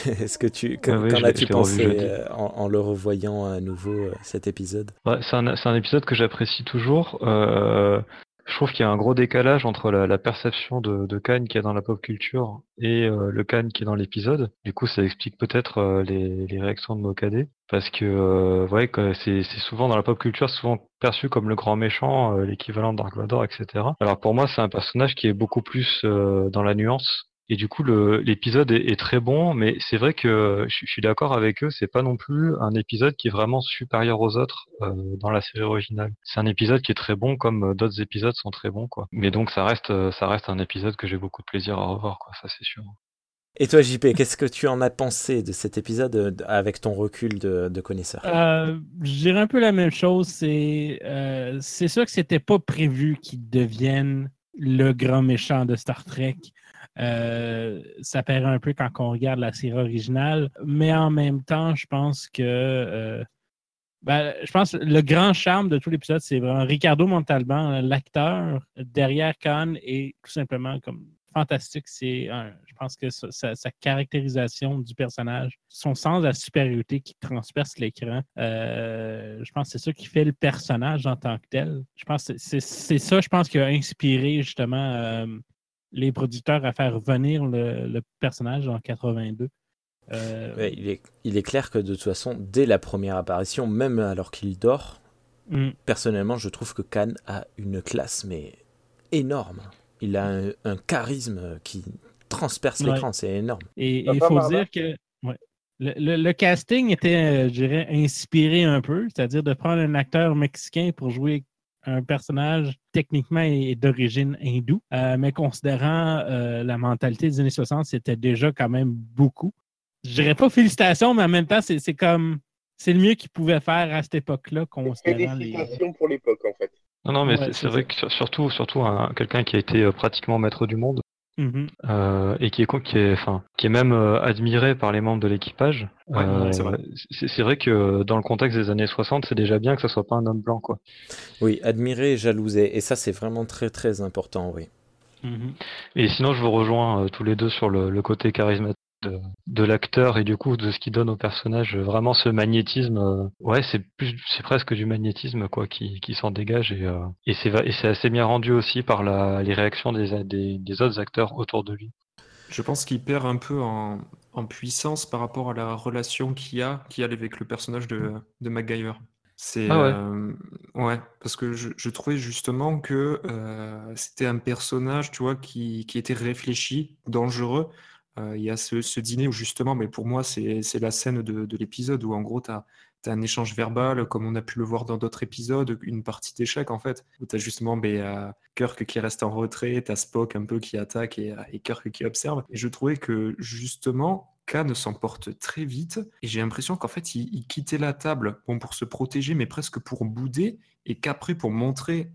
Mais Est-ce que tu, qu'en Ah oui, as-tu pensé euh, en, en le revoyant à nouveau euh, cet épisode? Ouais, c'est un, c'est un épisode que j'apprécie toujours. Je trouve qu'il y a un gros décalage entre la, perception de, de Khan qui est dans la pop culture et euh, le Khan qui est dans l'épisode. Du coup, ça explique peut-être euh, les, réactions de Mokade. Parce que euh, ouais, c'est souvent dans la pop culture, souvent perçu comme le grand méchant, euh, l'équivalent de Dark Vador, etc. Alors pour moi, c'est un personnage qui est beaucoup plus dans la nuance. Et du coup, l'épisode est, est très bon, mais c'est vrai que je, je suis d'accord avec eux, c'est pas non plus un épisode qui est vraiment supérieur aux autres euh, dans la série originale. C'est un épisode qui est très bon, comme euh, d'autres épisodes sont très bons, quoi. Mais donc ça reste, euh, ça reste un épisode que j'ai beaucoup de plaisir à revoir, quoi. Ça c'est sûr. Et toi, JP, qu'est-ce que tu en as pensé de cet épisode euh, avec ton recul de, de connaisseur? Euh, je dirais un peu la même chose. C'est euh, c'est sûr que c'était pas prévu qu'il devienne le grand méchant de Star Trek. Euh, ça paraît un peu quand on regarde la série originale, mais en même temps, je pense que euh, ben, je pense que le grand charme de tout l'épisode, c'est vraiment Ricardo Montalban, l'acteur derrière Khan, est tout simplement comme fantastique. C'est un- je pense que sa, sa- sa caractérisation du personnage, son sens de la supériorité qui transperce l'écran, euh, je pense que c'est ça qui fait le personnage en tant que tel. Je pense que c'est ça, je pense, qui a inspiré justement les producteurs à faire venir le, le personnage en 82. Euh, Ouais, il, est, il est clair que de toute façon, dès la première apparition, même alors qu'il dort, mm. personnellement, je trouve que Khan a une classe, mais énorme. Il a un, un charisme qui transperce Ouais. l'écran, c'est énorme. Et il faut dire que ouais, le, le- le casting était, euh, je dirais, inspiré un peu, c'est-à-dire de prendre un acteur mexicain pour jouer un personnage techniquement est d'origine hindoue, euh, mais considérant euh, la mentalité des années 60, c'était déjà quand même beaucoup. Je dirais pas félicitations, mais en même temps, c'est c'est comme c'est le mieux qu'ils pouvaient faire à cette époque-là, considérant les. Félicitations pour l'époque, en fait. Non, non, mais Ouais, c'est- vrai que sur- surtout, surtout un- quelqu'un qui a été euh, pratiquement maître du monde Mhm. euh, et qui est, qui est, enfin, qui est même euh, admiré par les membres de l'équipage. Ouais, Euh, c'est vrai. que dans le contexte des années 60, c'est déjà bien que ce soit pas un homme blanc, quoi. Oui, admirer et jalouser. Et ça, c'est vraiment très, très important, oui. Mhm. Et sinon, je vous rejoins euh, tous les deux sur le, le côté charismatique de, de l'acteur et du coup de ce qui donne au personnage vraiment ce magnétisme. euh, ouais, c'est plus, c'est presque du magnétisme quoi qui, qui s'en dégage et, euh, et c'est va- et c'est assez bien rendu aussi par la, les réactions des, des, des autres acteurs autour de lui. Je pense qu'il perd un peu en, en puissance par rapport à la relation qu'il y a, qu'il a avec le personnage de, de MacGyver. C'est Ah ouais. euh, ouais, parce que je, je trouvais justement que euh, c'était un personnage, tu vois, qui, qui était réfléchi, dangereux. Euh, il y a ce, dîner où justement, mais pour moi, c'est la scène de, de l'épisode où en gros, tu as, un échange verbal, comme on a pu le voir dans d'autres épisodes, une partie d'échecs en fait, où tu as justement ben, euh, Kirk qui reste en retrait, tu as Spock un peu qui attaque et, euh, et Kirk qui observe. Et je trouvais que justement, Khan s'emporte très vite et j'ai l'impression qu'en fait, il, quittait la table bon, pour se protéger, mais presque pour bouder, et qu'après, pour montrer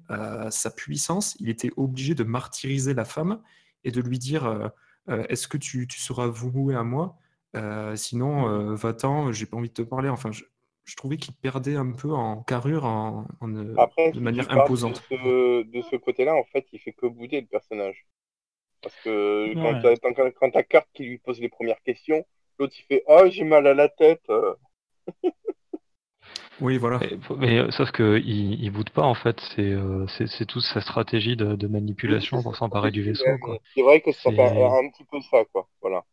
sa puissance, il était obligé de martyriser la femme et de lui dire Est-ce que tu, tu seras voué à moi? Euh, Sinon, euh, va-t'en, j'ai pas envie de te parler. Enfin, je, je trouvais qu'il perdait un peu en carrure, en, en, euh, Après, de si manière imposante. De ce, de ce côté-là, en fait, il fait que bouder le personnage. Parce que quand Ouais. quand, quand t'as Kirk qui lui pose les premières questions, l'autre il fait Oh, j'ai mal à la tête. Oui, voilà. Mais, mais, euh, sauf que il, il boude pas en fait, c'est euh, c'est c'est toute sa stratégie de, de manipulation pour s'emparer du vaisseau. C'est vrai que ça C'est- fait un, petit peu ça, quoi. Voilà.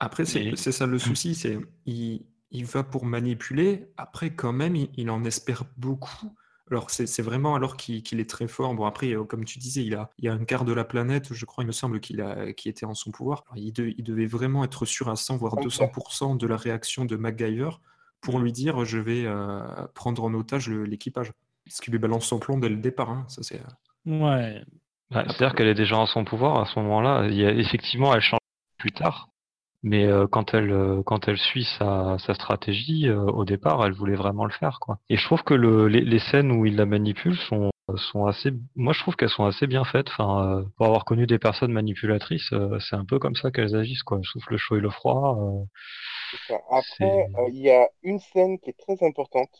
Après, c'est Et- c'est ça le souci, c'est il, il va pour manipuler. Après, quand même, il, il en espère beaucoup. Alors, c'est c'est vraiment alors qu'il qu'il est très fort. Bon, après, euh, comme tu disais, il a, il y a un quart de la planète, je crois, il me semble, qu'il a, qui était en son pouvoir. Alors, il, de- il devait vraiment être sûr à 100, voire Ok. 200% de la réaction de MacGyver pour lui dire je vais euh, prendre en otage l'équipage. Ce qui lui balance son plomb dès le départ. hein. Ça, c'est. Ouais. Ouais, C'est-à-dire qu'elle est déjà en son pouvoir à ce moment-là. Il y a, effectivement, elle change plus tard. Mais euh, quand elle euh, quand elle suit sa, sa stratégie, euh, au départ, elle voulait vraiment le faire, quoi. Et je trouve que le, les, les scènes où il la manipule sont sont assez. Moi, je trouve qu'elles sont assez bien faites. Enfin, euh, pour avoir connu des personnes manipulatrices, euh, c'est un peu comme ça qu'elles agissent, quoi. Elles soufflent le chaud et le froid. euh, ça. Après, euh, il y a une scène qui est très importante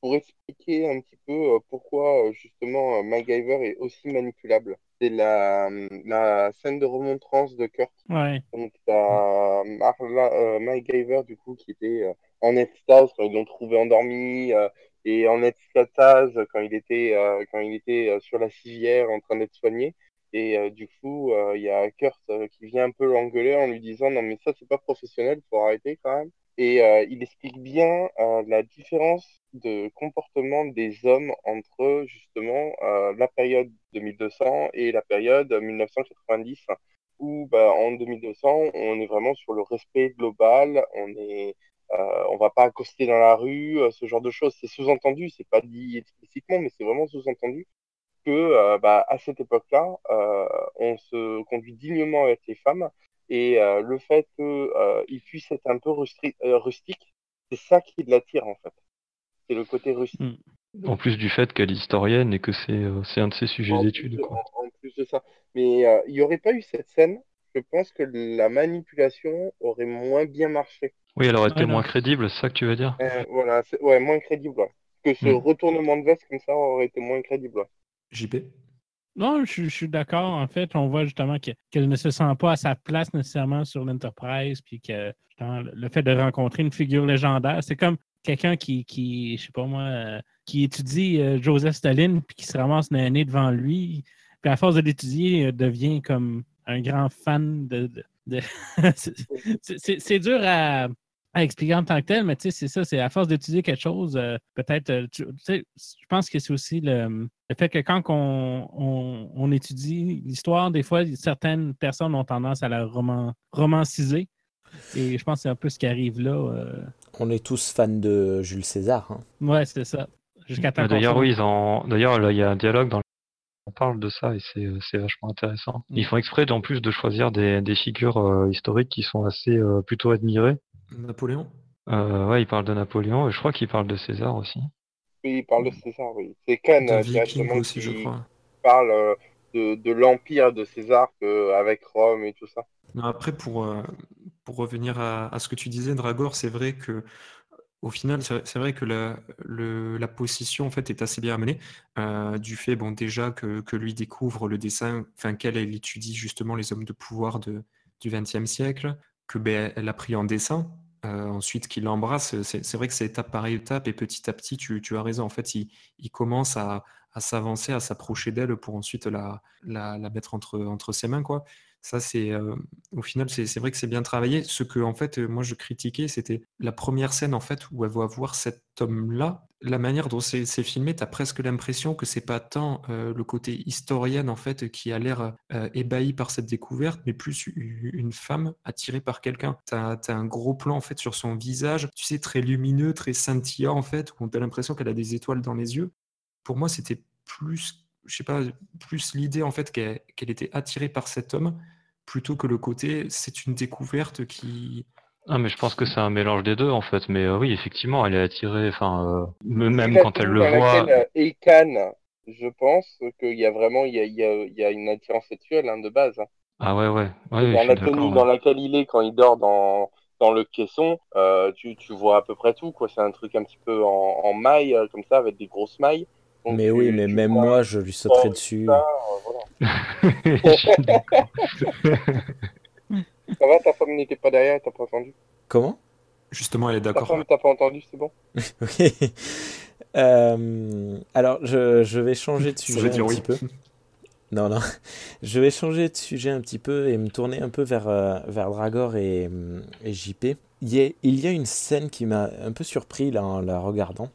pour expliquer un petit peu euh, pourquoi justement euh, MacGyver est aussi manipulable. C'est la, la scène de remontrance de Kurt. Ouais. Donc, t'as Marla, euh, MacGyver, du coup, qui était euh, en extase ils l'ont trouvé endormi, euh, et en extase quand il était, euh, quand il était euh, sur la civière en train d'être soigné. Et euh, du coup, il y a Kurt qui vient un peu l'engueuler en lui disant Non, mais ça, c'est pas professionnel, faut arrêter quand même. Et il explique bien la différence de comportement des hommes entre justement la période 2200 et la période 1990 où bah, en 2200 on est vraiment sur le respect global, on est euh, on va pas accoster dans la rue, euh, ce genre de choses. C'est sous-entendu, c'est pas dit explicitement, mais c'est vraiment sous-entendu que euh, bah, à cette époque-là, euh, on se conduit dignement avec les femmes et le fait qu'il puisse être un peu rustique, c'est ça qui l'attire en fait. C'est le côté rustique. En plus du fait qu'elle est historienne et que c'est un de ses sujets d'étude. En, en plus de ça. Mais il n'y aurait pas eu cette scène, je pense que la manipulation aurait moins bien marché. Oui, elle aurait Ouais, été non. moins crédible, c'est ça que tu veux dire? Euh, voilà, c'est- ouais, moins crédible. ouais. Que ce Mm. retournement de veste comme ça aurait été moins crédible. ouais. JP Non, je, je suis d'accord. En fait, on voit justement que- qu'elle ne se sent pas à sa place nécessairement sur l'Enterprise, puis que justement, le fait de rencontrer une figure légendaire, c'est comme quelqu'un qui, qui, je sais pas moi, euh, qui étudie euh, Joseph Staline, puis qui se ramasse un nez devant lui, puis à force de l'étudier, euh, devient comme un grand fan de. de- de- c'est- dur à, à expliquer en tant que tel, mais tu sais, c'est ça, c'est à force d'étudier quelque chose, euh, peut-être, euh, tu tu sais, je pense que c'est aussi le, le fait que quand on, on- on étudie l'histoire, des fois, certaines personnes ont tendance à la roman, romanciser. Et je pense que c'est un peu ce qui arrive là. euh. On est tous fans de Jules César. hein. Ouais, c'est ça. Jusqu'à temps Ah, qu'on D'ailleurs, oui, ils en... D'ailleurs, là, il y a un dialogue dans le... On parle de ça et c'est euh, c'est vachement intéressant. Mm. Ils font exprès, en plus, de choisir des, des figures euh, historiques qui sont assez euh, plutôt admirées. Napoléon? Euh, ouais, ils parlent de Napoléon et je crois qu'ils parlent de César aussi. Oui, il parle de César, oui. C'est viking directement aussi, je crois. parle euh, de, de l'empire de César que- avec Rome et tout ça. Non, après, pour, euh, pour revenir à, à ce que tu disais, Dragor, c'est vrai que au final, c'est vrai que la, la possession en fait est assez bien amenée euh, du fait, bon, déjà que, que lui découvre le dessin, enfin qu'elle elle étudie justement les hommes de pouvoir de, du XXe siècle, que ben, elle a pris en dessin. euh, ensuite, qu'il l'embrasse, c'est vrai que c'est étape par étape et petit à petit, tu, tu as raison. En fait, il, il commence à, à s'avancer, à s'approcher d'elle pour ensuite la, la, la mettre entre, entre ses mains, quoi. Ça, c'est euh, au final, c'est vrai que c'est bien travaillé. Ce que, en fait, euh, moi, je critiquais, c'était la première scène, en fait, où elle va voir cet homme-là. La manière dont c'est filmé, tu as presque l'impression que c'est pas tant euh, le côté historienne, en fait, qui a l'air ébahi par cette découverte, mais plus une femme attirée par quelqu'un. Tu as, un gros plan, en fait, sur son visage, tu sais, très lumineux, très scintillant, en fait, où tu as l'impression qu'elle a des étoiles dans les yeux. Pour moi, c'était plus, je sais pas, plus l'idée, en fait, qu'elle était attirée par cet homme plutôt que le côté c'est une découverte qui. Ah, mais je pense que c'est un mélange des deux, en fait. Mais euh, oui, effectivement, elle est attirée, enfin, euh, même quand elle le voit. laquelle, euh, est Khan, je pense qu'il y a vraiment il y a, il y a, il y a une attirance sexuelle hein, de base. hein. Ah ouais, ouais. Ouais, dans suis la d'accord. tenue ouais. dans laquelle il est quand il dort dans, dans le caisson, euh, tu, tu vois à peu près tout. quoi. C'est un truc un petit peu en, en maille, euh, comme ça, avec des grosses mailles. Donc, Mais tu- oui, mais même moi, je lui sauterais ça, dessus. ça, euh, voilà. Ça va, ta femme n'était pas derrière, t'as pas entendu? Comment? Justement, elle est Ta d'accord. femme t'as pas entendu, c'est bon? Ok. Euh, alors, je, je vais changer de sujet un dire petit oui. peu. Non, non. Je vais changer de sujet un petit peu et me tourner un peu vers, euh, vers Dragor et, et JP. Il y, a, il y a une scène qui m'a un peu surpris là, en la regardant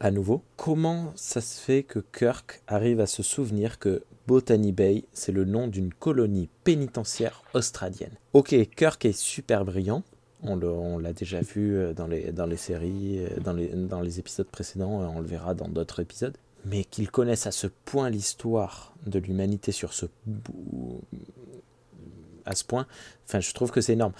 à nouveau. Comment ça se fait que Kirk arrive à se souvenir que Botany Bay, c'est le nom d'une colonie pénitentiaire australienne? Ok, Kirk est super brillant. On l'a déjà vu euh, dans les, dans les séries, euh, dans les, dans les épisodes précédents, euh, on le verra dans d'autres épisodes. Mais qu'il connaisse à ce point l'histoire de l'humanité sur ce à ce point, enfin, je trouve que c'est énorme.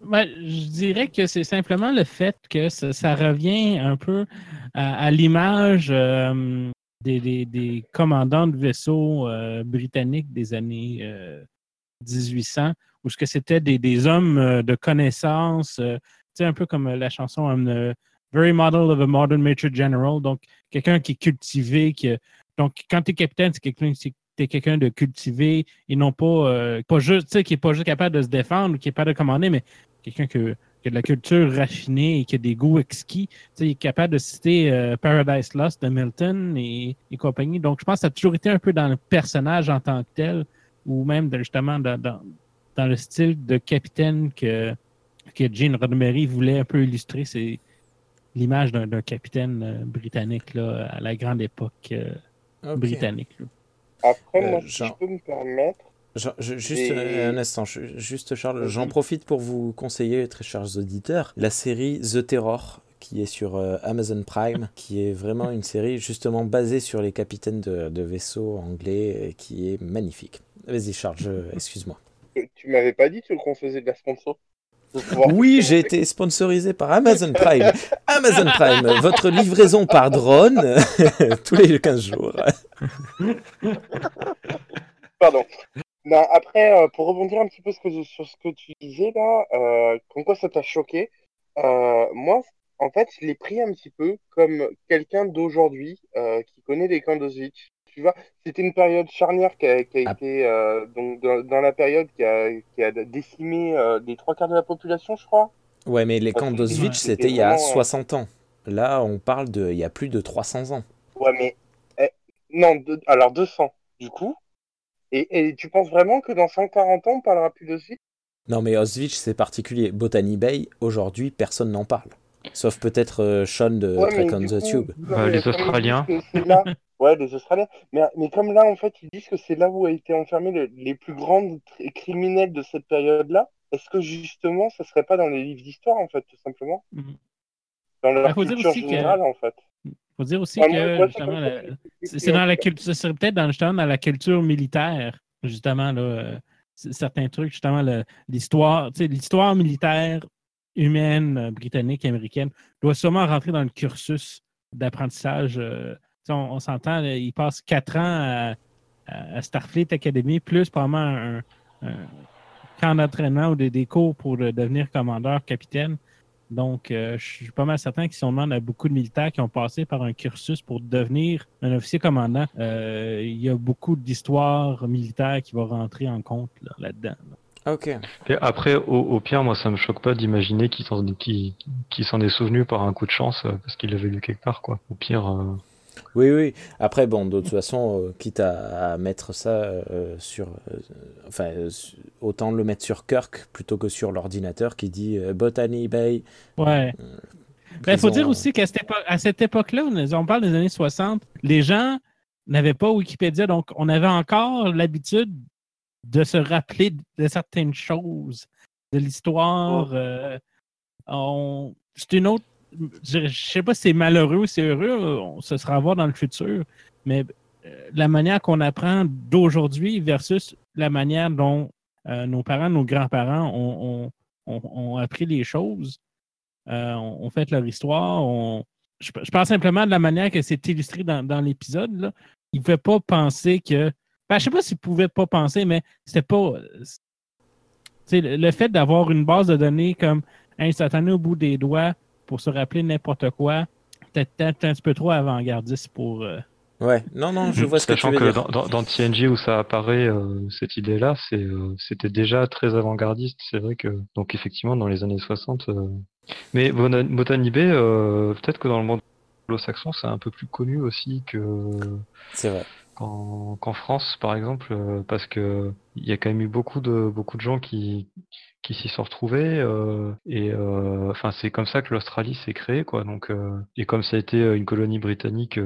Ben, je dirais que c'est simplement le fait que ça, revient un peu à, l'image euh, des, des- commandants de vaisseaux euh, britanniques des années euh, 1800, où ce que c'était des, des hommes euh, de connaissance, euh, un peu comme la chanson the very model of a modern major general, donc quelqu'un qui est cultivé, qui, donc quand tu es capitaine, c'est quelqu'un t'es quelqu'un de cultivé et non pas, euh, pas juste, tu sais, qui n'est pas juste capable de se défendre ou qui n'est pas de commander, mais quelqu'un que- qui a de la culture raffinée et qui a des goûts exquis. Tu sais, il est capable de citer euh, Paradise Lost de Milton et, et compagnie. Donc, je pense que ça a toujours été un peu dans le personnage en tant que tel, ou même de- justement dans, dans, dans le style de capitaine que, que Gene Roddenberry voulait un peu illustrer. C'est l'image d'un capitaine euh, britannique là, à la grande époque euh, britannique. là. Après, Euh, moi, si je peux me permettre, je- juste Et- euh, un instant, je- juste Charles, j'en profite pour vous conseiller, très chers auditeurs, la série The Terror qui est sur euh, Amazon Prime, qui est vraiment une série justement basée sur les capitaines de, de vaisseaux anglais, et qui est magnifique. Vas-y Charles, excuse-moi. tu m'avais pas dit qu'on faisait de la sponsor? Oui, j'ai été sponsorisé par Amazon Prime. Amazon Prime, votre livraison par drone tous les 15 jours. Pardon. Non, après, euh, pour rebondir un petit peu ce que je- sur ce que tu disais là, euh, comme quoi ça t'a choqué, euh, moi, en fait, je l'ai pris un petit peu comme quelqu'un d'aujourd'hui euh, qui connaît les camps d'Auschwitz. Tu vois, c'était une période charnière qui a, qui a Ah. été euh, donc dans, dans la période qui a, qui a décimé euh, les trois quarts de la population, je crois. Ouais, mais les camps d'Auschwitz, c'était il y a vraiment, euh, 60 ans. Là, on parle de il y a plus de 300 ans. Ouais, mais eh, non, de- alors 200 du coup. Et, et tu penses vraiment que dans 140 ans, on parlera plus d'Auschwitz? Non, mais Auschwitz, c'est particulier. Botany Bay, aujourd'hui, personne n'en parle. Sauf peut-être euh, Sean de Ouais, Trek on the coup, Tube. Bah, les Australiens. c'est là- Ouais, les Australiens. Mais, mais comme là, en fait, ils disent que c'est là où a été enfermés le- les plus grandes criminels de cette période-là. Est-ce que justement, ça serait pas dans les livres d'histoire, en fait, tout simplement? Mhm. Dans leur Bah, culture que- en fait. faut dire aussi que c'est justement, la- dans la culture, ce serait peut-être dans, justement dans la culture militaire, justement, là, euh, certains trucs, justement, l'histoire, tu sais, l'histoire militaire humaine, euh, britannique, américaine, doit sûrement rentrer dans le cursus d'apprentissage. euh, on, on s'entend, là, ils passent quatre ans à, Starfleet Academy, plus probablement un, un camp d'entraînement ou des, des cours pour euh, devenir commandeur, capitaine. Donc, euh, je suis pas mal certain qu'ils sont demandent à beaucoup de militaires qui ont passé par un cursus pour devenir un officier commandant. Euh, il y a beaucoup d'histoires militaires qui vont rentrer en compte là, là-dedans. là. Ok. Et après, au, au pire, moi, ça me choque pas d'imaginer qu'il s'en qu'il- qu'il s'en est souvenu par un coup de chance parce qu'il l'avait lu quelque part, quoi. Au pire, euh, Oui, oui. Après, bon, de toute façon, euh, quitte à, à mettre ça euh, sur. euh, enfin, euh, autant le mettre sur Kirk plutôt que sur l'ordinateur qui dit euh, Botany Bay. Ouais. Il faut prison, dire aussi qu'à cette, épo- à cette époque-là, on, on parle des années 60, les gens n'avaient pas Wikipédia, donc on avait encore l'habitude de se rappeler de certaines choses, de l'histoire. euh, on- c'est une autre. Je ne sais pas si c'est malheureux ou c'est heureux, on, ce sera à voir dans le futur, mais euh, la manière qu'on apprend d'aujourd'hui versus la manière dont euh, nos parents, nos grands-parents ont, appris les choses, euh, ont, fait leur histoire. Je, je pense simplement de la manière que c'est illustré dans, l'épisode. Ils ne pouvaient pas penser que. Ben, je ne sais pas s'ils ne pouvaient pas penser, mais c'était pas. Le, le fait d'avoir une base de données comme instantanée au bout des doigts pour se rappeler n'importe quoi, peut-être un petit peu trop avant-gardiste pour. euh, Ouais, non, non, je vois ce que tu sachant veux que dire. dans, dans, dans TNG où ça apparaît, euh, cette idée-là, c'est, euh, c'était déjà très avant-gardiste. C'est vrai que, donc effectivement, dans les années 60. euh, Mais euh, peut-être que dans le monde anglo-saxon, c'est un peu plus connu aussi que C'est vrai. Qu'en France, par exemple, euh, parce que il y a quand même eu beaucoup de beaucoup de gens qui qui s'y sont retrouvés euh, et euh, enfin c'est comme ça que l'Australie s'est créée quoi. Donc et comme ça a été une colonie britannique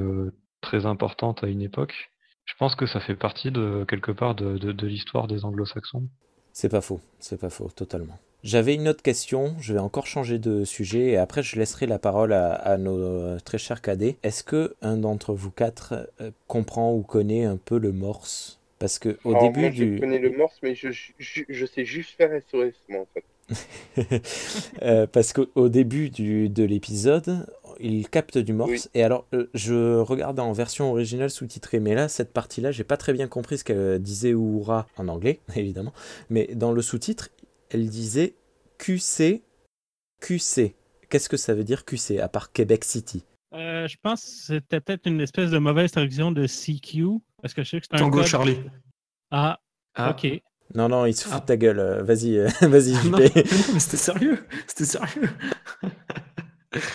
très importante à une époque, je pense que ça fait partie de quelque part de de, de l'histoire des Anglo-Saxons. C'est pas faux, c'est pas faux, totalement. J'avais une autre question, je vais encore changer de sujet et après je laisserai la parole à, à nos euh, très chers cadets. Est-ce que un d'entre vous quatre euh, comprend ou connaît un peu le morse? Parce que au Alors, début moi, du je connais le morse, mais je, je, je sais juste faire SOS, moi, en fait. Euh, parce qu'au début du, de l'épisode, il capte du morse. Oui. Et alors, euh, je regardais en version originale sous-titrée, mais là, cette partie-là, j'ai pas très bien compris ce qu'elle disait Oura en anglais, évidemment. Mais dans le sous-titre, elle disait QC, QC. Qu'est-ce que ça veut dire QC, à part Québec City? Euh, je pense que c'était peut-être une espèce de mauvaise traduction de CQ, parce que je sais que c'est un Tango code- Charlie. Ah, Ah. ok. Non, non, il se fout Ah. de ta gueule. euh, Vas-y, euh, vas-y, Non, mais non, mais c'était sérieux. C'était sérieux.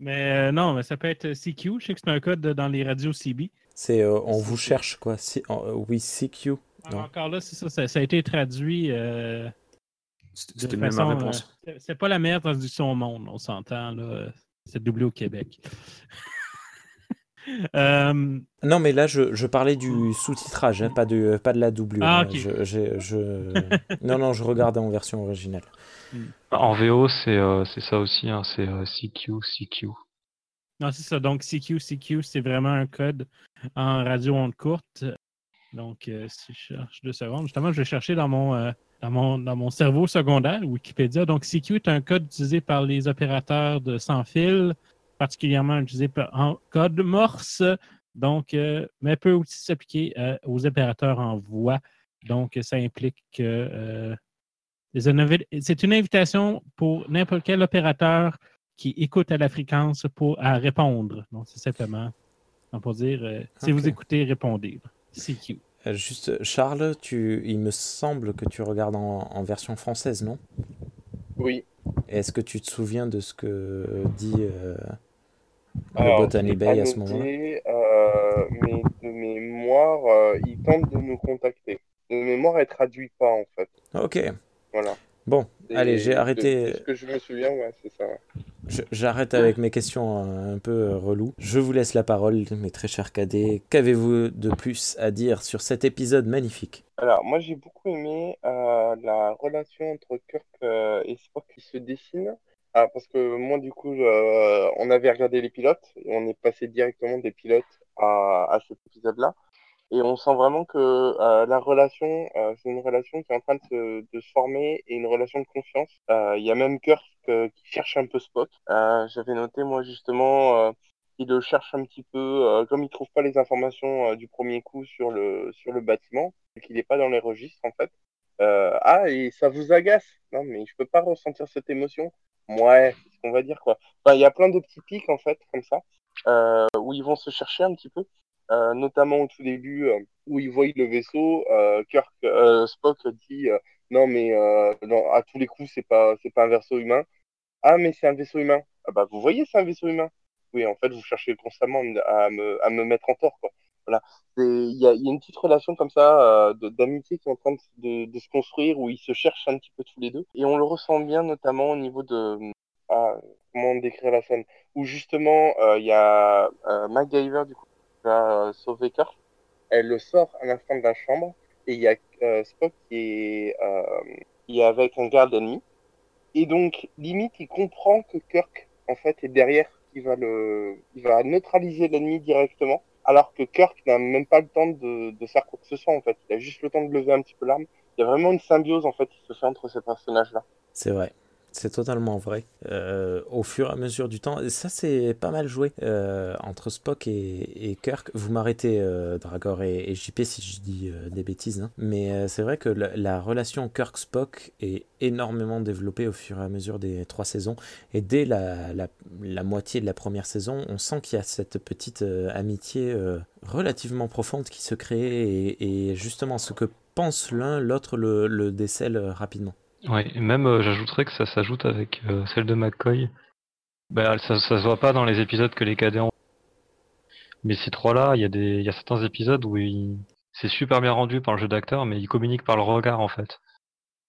Mais euh, non, mais ça peut être CQ. Je sais que c'est un code dans les radios CB. C'est euh, on vous cherche, quoi. Si, oui, CQ. Non. Encore là, c'est ça, ça, ça a été traduit. Euh, C'était de c'était même façon, ma réponse. euh, c'est- pas la meilleure traduction au monde, on s'entend. là. C'est doublé au Québec. Euh, Non, mais là, je, je parlais du sous-titrage, hein, pas, de, pas de la doublure. Ah. Je, je- je- Non, non, je regardais en version originale. En VO, c'est euh, c'est ça aussi, hein, c'est euh, CQ, CQ. non, c'est ça. Donc, CQ, CQ, c'est vraiment un code en radio onde courte. Donc, euh, si je cherche deux secondes, justement, je vais chercher dans mon, euh, dans mon, dans mon cerveau secondaire, Wikipédia. Donc, CQ est un code utilisé par les opérateurs de sans fil, particulièrement utilisé en code Morse, donc, euh, mais peut aussi s'appliquer euh, aux opérateurs en voix. Donc, ça implique que euh, c'est une invitation pour n'importe quel opérateur qui écoute à la fréquence pour à répondre. Donc, c'est simplement pour dire si vous écoutez, répondez. CQ. Euh, Juste, Charles, tu, il me semble que tu regardes en, en version française, non? Oui. Est-ce que tu te souviens de ce que dit euh, le Botany Bay à ce moment-là? euh, mais de mémoire, euh, il tente de nous contacter. De mémoire, elle traduit pas, en fait. Ok, Voilà. Bon, Et allez, j'ai arrêté. ce que je me souviens, ouais, c'est ça. J'arrête avec mes questions euh, un peu euh, reloues. Je vous laisse la parole, mes très chers cadets. Qu'avez-vous de plus à dire sur cet épisode magnifique? Alors, moi, j'ai beaucoup aimé euh, la relation entre Kirk euh, et Spock qui se dessine. Ah, parce que moi, du coup, euh, on avait regardé les pilotes et on est passé directement des pilotes à, à cet épisode-là. Et on sent vraiment que euh, la relation, euh, c'est une relation qui est en train de se, de se former et une relation de confiance. Euh, Il y a même Kirk euh, qui cherche un peu Spock. Euh, J'avais noté, moi, justement, euh, il le cherche un petit peu, comme il trouve pas les informations du premier coup sur le, sur le bâtiment, qu'il n'est pas dans les registres, en fait. Ah, et ça vous agace Non, mais je peux pas ressentir cette émotion. Ouais, c'est ce qu'on va dire, quoi. Il y a plein de petits pics, en fait, comme ça, où ils vont se chercher un petit peu. Euh, notamment au tout début, euh, où ils voient le vaisseau, euh, Kirk, Spock dit non, mais à tous les coups, c'est pas, c'est pas un vaisseau humain. Ah, mais c'est un vaisseau humain. Ah bah, vous voyez, c'est un vaisseau humain. Oui, en fait, vous cherchez constamment à me, à me mettre en tort, quoi. Voilà. Il y y a une petite relation comme ça d'amitié qui est en train de, se construire où ils se cherchent un petit peu tous les deux. Et on le ressent bien notamment au niveau de... Ah, comment décrire la scène? Où justement, il y a euh, MacGyver, du coup, va euh, sauver Kirk. Elle le sort à l'instant de la chambre. Et il y a euh, Spock qui est, euh, qui est avec un garde ennemi. Et donc, limite, il comprend que Kirk, en fait, est derrière. Il va, le... il va neutraliser l'ennemi directement. Alors que Kirk n'a même pas le temps de, de faire quoi que ce soit, en fait. Il a juste le temps de lever un petit peu l'arme. Il y a vraiment une symbiose, en fait, qui se fait entre ces personnages-là. C'est vrai. C'est totalement vrai. Euh, au fur et à mesure du temps, ça c'est pas mal joué euh, entre Spock et, Kirk. Vous m'arrêtez, euh, Dragor et, et JP, si je dis euh, des bêtises. hein. Mais c'est vrai que la, la relation Kirk-Spock est énormément développée au fur et à mesure des trois saisons. Et dès la, moitié de la première saison, on sent qu'il y a cette petite amitié relativement profonde qui se crée. Et, justement, ce que pense l'un, l'autre le, le décèle rapidement. Et même euh, j'ajouterais que ça s'ajoute avec euh, celle de McCoy. Bah, ça, se voit pas dans les épisodes que les cadets ont Mais ces trois-là, il y a des, il y a certains épisodes où c'est super bien rendu par le jeu d'acteur, mais ils communiquent par le regard en fait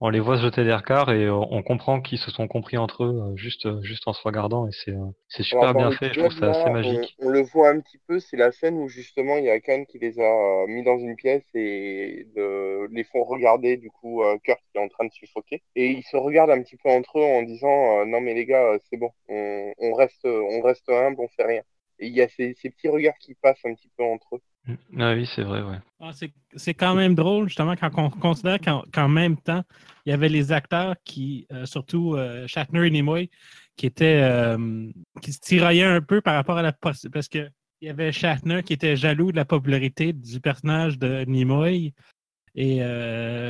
on les voit se jeter des regards et on comprend qu'ils se sont compris entre eux euh, juste, euh, juste en se regardant et c'est, euh, c'est super bien fait, je trouve ça assez magique. On, le voit un petit peu, c'est la scène où justement il y a Khan qui les a mis dans une pièce et de, les font regarder du coup Kurt qui est en train de suffoquer et ils se regardent un petit peu entre eux en disant non mais les gars c'est bon, on, on, reste, on reste humble, on fait rien. Et il y a ces, ces petits regards qui passent un petit peu entre eux. Mm. Ah oui, c'est vrai, ouais. Ah, c'est quand même drôle, justement, quand on considère qu'en même temps, il y avait les acteurs qui, euh, surtout euh, Shatner et Nimoy, qui étaient euh, qui se tiraillaient un peu par rapport à la parce que il y avait Shatner qui était jaloux de la popularité du personnage de Nimoy et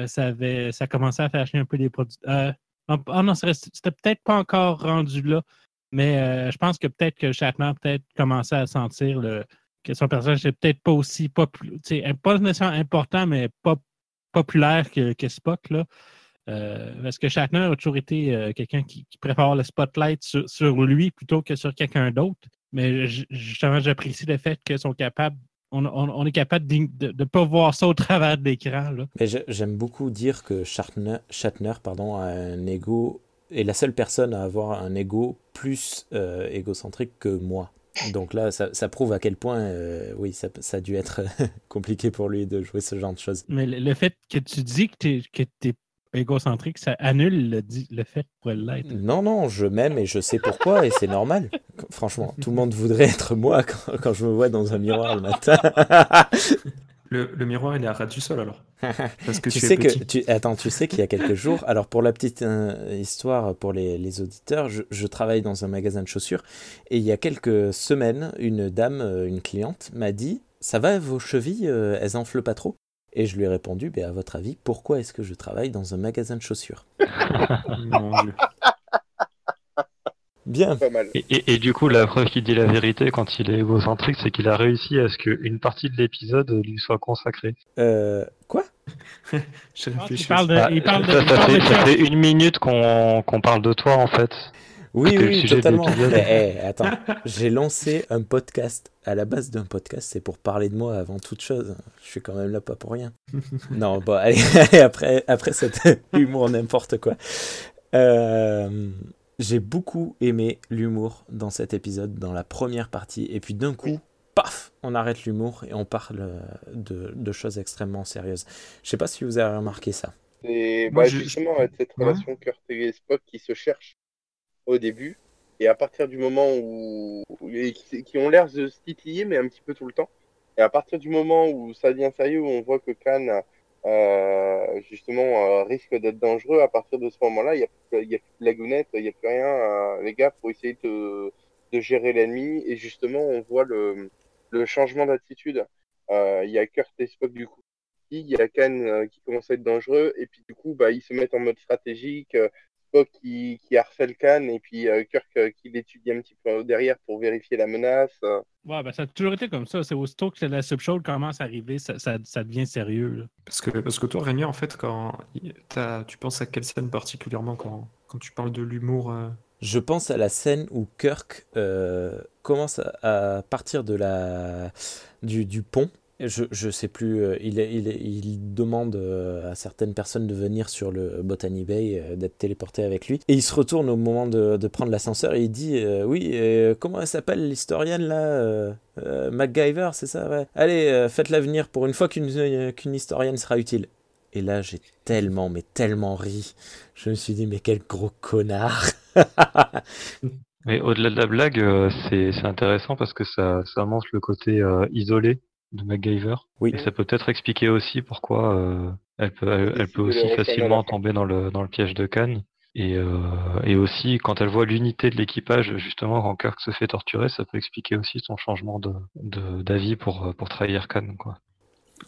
ça avait ça commençait à faire chier un peu les produits. ah non, c'était peut-être pas encore rendu là, mais je pense que peut-être que Shatner peut-être commençait à sentir le que son personnage n'est peut-être pas aussi populaire, pas nécessairement important, mais pas populaire que, que Spock. Là. Euh, parce que Shatner a toujours été euh, quelqu'un qui, préfère le spotlight sur, lui plutôt que sur quelqu'un d'autre? Mais justement, j'apprécie le fait qu'ils sont capables on, est capable de ne pas voir ça au travers de l'écran. Mais j'aime beaucoup dire que Shatner, Shatner pardon, a un ego est la seule personne à avoir un ego plus euh, égocentrique que moi. Donc là, ça, prouve à quel point, euh, oui, ça, a dû être compliqué pour lui de jouer ce genre de choses. Mais le, fait que tu dis que tu es, égocentrique, ça annule le, le fait pour l'être. Non, non, je m'aime et je sais pourquoi et c'est normal. Franchement, tout le monde voudrait être moi quand, je me vois dans un miroir le matin. Le, miroir, il est à ras du sol alors. Parce que tu, sais que tu, attends, tu sais qu'il y a quelques jours. Alors pour la petite euh, histoire pour les, auditeurs, je, travaille dans un magasin de chaussures et il y a quelques semaines, une dame, euh, une cliente, m'a dit "Ça va vos chevilles euh, Elles enflent pas trop? Et je lui ai répondu "Ben à votre avis, pourquoi est-ce que je travaille dans un magasin de chaussures? Mon Dieu. Bien. Et, du coup, la preuve qu'il dit la vérité quand il est égocentrique, c'est qu'il a réussi à ce qu'une partie de l'épisode lui soit consacrée. Euh, quoi? Je réfléchis. Il parle de, il parle de, ça, fait, une minute qu'on parle de toi, en fait. Oui, oui, totalement. Mais, attends, j'ai lancé un podcast. À la base d'un podcast, c'est pour parler de moi avant toute chose. Je suis quand même là pas pour rien. non, bon, allez, après, après cet humour n'importe quoi. Euh, j'ai beaucoup aimé l'humour dans cet épisode, dans la première partie. Et puis d'un coup, paf, on arrête l'humour et on parle euh, de, choses extrêmement sérieuses. Je sais pas si vous avez remarqué ça. Et bah, justement, avec cette relation Kurt et Spock qui se cherchent au début, et à partir du moment où. qui, ont l'air de se titiller, mais un petit peu tout le temps. Et à partir du moment où ça devient sérieux, où on voit que Khan euh, justement euh, risque d'être dangereux, à partir de ce moment-là, il n'y a, y a plus de lagounette, il n'y a plus rien, euh, les gars, pour essayer de, gérer l'ennemi. Et justement, on voit le, changement d'attitude. Il y a Kurt et Spock du coup. Il y a Khan qui commence à être dangereux, et puis du coup, bah, ils se mettent en mode stratégique. Spock qui, qui harcèle Khan, et puis Kirk qui l'étudie un petit peu derrière pour vérifier la menace. Ouais, ben ça a toujours été comme ça. C'est aussitôt que la subshow commence à arriver, ça, ça, ça devient sérieux. Parce, que, parce que toi, Rémi, en fait, quand tu penses à quelle scène particulièrement quand, quand tu parles de l'humour euh? Je pense à la scène où Kirk euh, commence à, partir de la, du, du pont je, je sais plus, euh, il, il, il demande euh, à certaines personnes de venir sur le Botany Bay, euh, d'être téléporté avec lui. Et il se retourne au moment de, prendre l'ascenseur et il dit Oui, comment elle s'appelle l'historienne là MacGyver, c'est ça. Allez, faites-la venir pour une fois qu'une qu'une historienne sera utile. Et là, j'ai tellement, mais tellement ri. Je me suis dit Mais quel gros connard Mais au-delà de la blague, c'est intéressant parce que ça, ça le côté isolé de MacGyver. Oui. Et ça peut peut-être expliquer aussi pourquoi euh, elle peut, elle, peut aussi facilement tomber dans le, dans le piège de. Et, euh, et aussi, quand elle voit l'unité de l'équipage, justement, quand Kirk se fait torturer, ça peut expliquer aussi son changement de d'avis pour, pour trahir Khan. Quoi.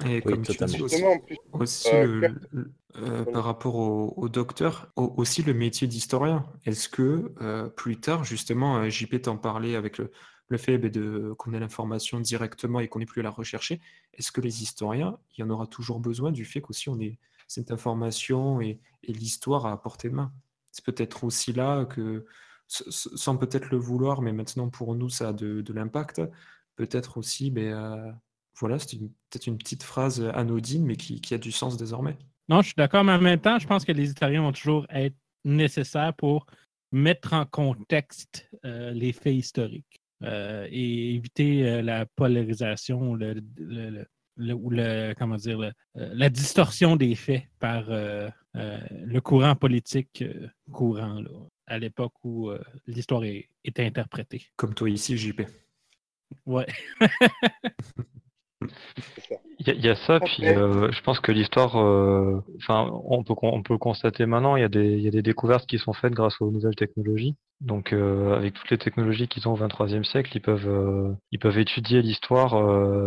Et comme tu dis aussi, aussi euh, le, par rapport au, au docteur, aussi le métier d'historien. Est-ce que plus tard, justement, JP t'en parlait avec le, le fait bah, de, qu'on ait l'information directement et qu'on n'ait plus à la rechercher, est-ce que les historiens, il y en aura toujours besoin du fait qu'aussi on ait cette information et, l'histoire à portée de main? C'est peut-être aussi là que, sans peut-être le vouloir, mais maintenant pour nous ça a de, l'impact, peut-être aussi, ben, euh, voilà, c'est peut-être une petite phrase anodine, mais qui, qui, a du sens désormais. Non, je suis d'accord, mais en même temps, je pense que les historiens vont toujours être nécessaires pour mettre en contexte euh, les faits historiques euh, et éviter euh, la polarisation le, ou le, comment dire, la distorsion des faits par le courant politique courant à l'époque où l'histoire est, interprétée. Comme toi ici, JP. Ouais. Il y, a ça, puis euh, je pense que l'histoire, euh, enfin, on peut on peut le constater maintenant. Il y a des il y a des découvertes qui sont faites grâce aux nouvelles technologies. Donc, euh, avec toutes les technologies qu'ils ont au XXIIIe siècle, ils peuvent ils peuvent étudier l'histoire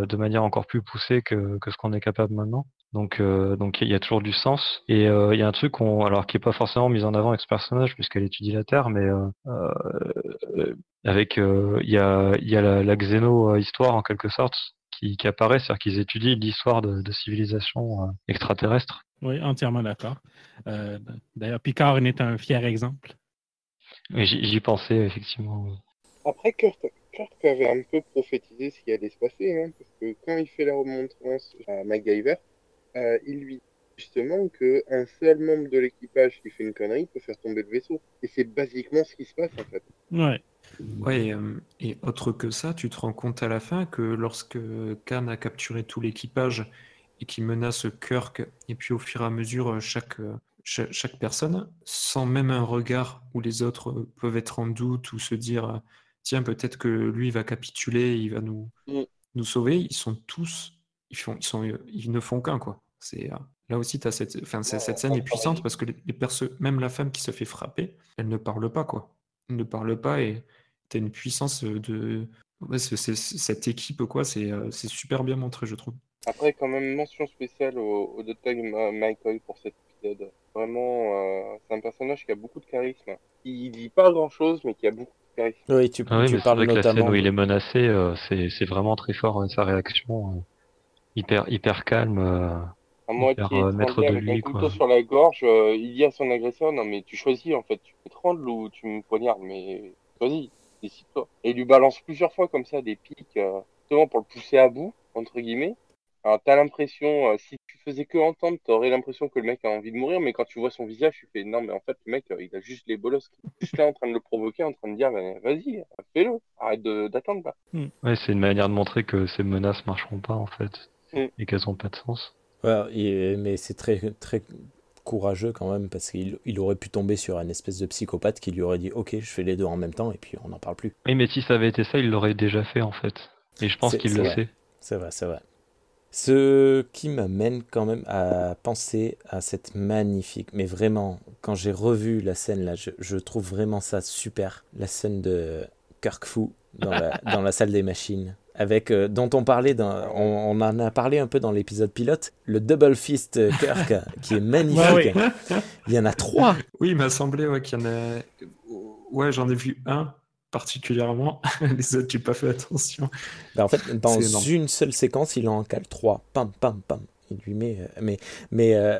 de manière encore plus poussée que que ce qu'on est capable maintenant. Donc donc il y a toujours du sens. Et il y a un truc qu'on alors qui est pas forcément mis en avant avec ce personnage puisqu'elle étudie la Terre, mais avec il y a il y a la, la xéno histoire en quelque sorte qui, apparaît, c'est-à-dire qu'ils étudient l'histoire de, de civilisations euh, extraterrestres. Oui, entièrement d'accord. Euh, d'ailleurs, Picard en est un fier exemple. J'y pensais, effectivement. Après, Kurt, avait un peu prophétisé ce qui allait se passer, hein, parce que quand il fait la remontrance à MacGyver, euh, il lui dit justement qu'un seul membre de l'équipage qui fait une connerie peut faire tomber le vaisseau. Et c'est basiquement ce qui se passe, en fait. Ouais. Ouais, euh, et autre que ça, tu te rends compte à la fin que lorsque Khan a capturé tout l'équipage et qu'il menace Kirk, et puis au fur et à mesure chaque, chaque, personne, sans même un regard où les autres peuvent être en doute ou se dire tiens, peut-être que lui va capituler, il va nous, mm. nous sauver, ils sont tous, ils, font, ils, sont, ils ne font qu'un, quoi. C'est, euh, là aussi, as cette, enfin, cette scène est puissante parce que les, même la femme qui se fait frapper, elle ne parle pas, quoi. Ne parle pas et tu as une puissance de. cette équipe, quoi, c'est super bien montré, je trouve. Après, quand même, mention spéciale au, au Dr. Michael pour cet épisode. Vraiment, c'est un personnage qui a beaucoup de charisme. Il dit pas grand chose, mais qui a beaucoup de charisme. Oui, tu, ah tu parles notamment. la scène où il est menacé, c'est vraiment très fort hein, sa réaction. hyper, hyper calme. À moi qui est avec un couteau sur la gorge, il dit à son agresseur Non, mais tu choisis en fait, tu me ou tu me poignardes, mais choisis. Et il lui balance plusieurs fois comme ça des pics, euh, justement pour le pousser à bout, entre guillemets. Alors t'as l'impression, euh, si tu faisais que entendre, t'aurais l'impression que le mec a envie de mourir, mais quand tu vois son visage, tu fais non, mais en fait le mec, euh, il a juste les bolos, juste là en train de le provoquer, en train de dire ben, vas-y, fais-le, arrête d'attendre là. Hmm. Ouais, c'est une manière de montrer que ces menaces marcheront pas en fait, hmm. et qu'elles ont pas de sens. Mais c'est très très courageux quand même parce qu'il il aurait pu tomber sur un espèce de psychopathe qui lui aurait dit ok je fais les deux en même temps et puis on n'en parle plus. Oui mais si ça avait été ça il l'aurait déjà fait en fait. Et je pense qu'il le sait. C'est vrai, c'est vrai. Ce qui m'amène quand même à penser à cette magnifique, mais vraiment, quand j'ai revu la scène là, je, je, trouve vraiment ça super. La scène de Kirk Fu dans la, dans la salle des machines avec euh, dont on parlait, dans, on, en a parlé un peu dans l'épisode pilote, le Double Fist Kirk, qui est magnifique. Il y en a trois. Oui, il m'a semblé ouais, qu'il y en a. Ouais, j'en ai vu un particulièrement. Les autres, j'ai pas fait attention. Ben, en fait, dans une seule séquence, il en cale trois. Pam, pam, pam. Il lui met. Euh, mais, mais euh,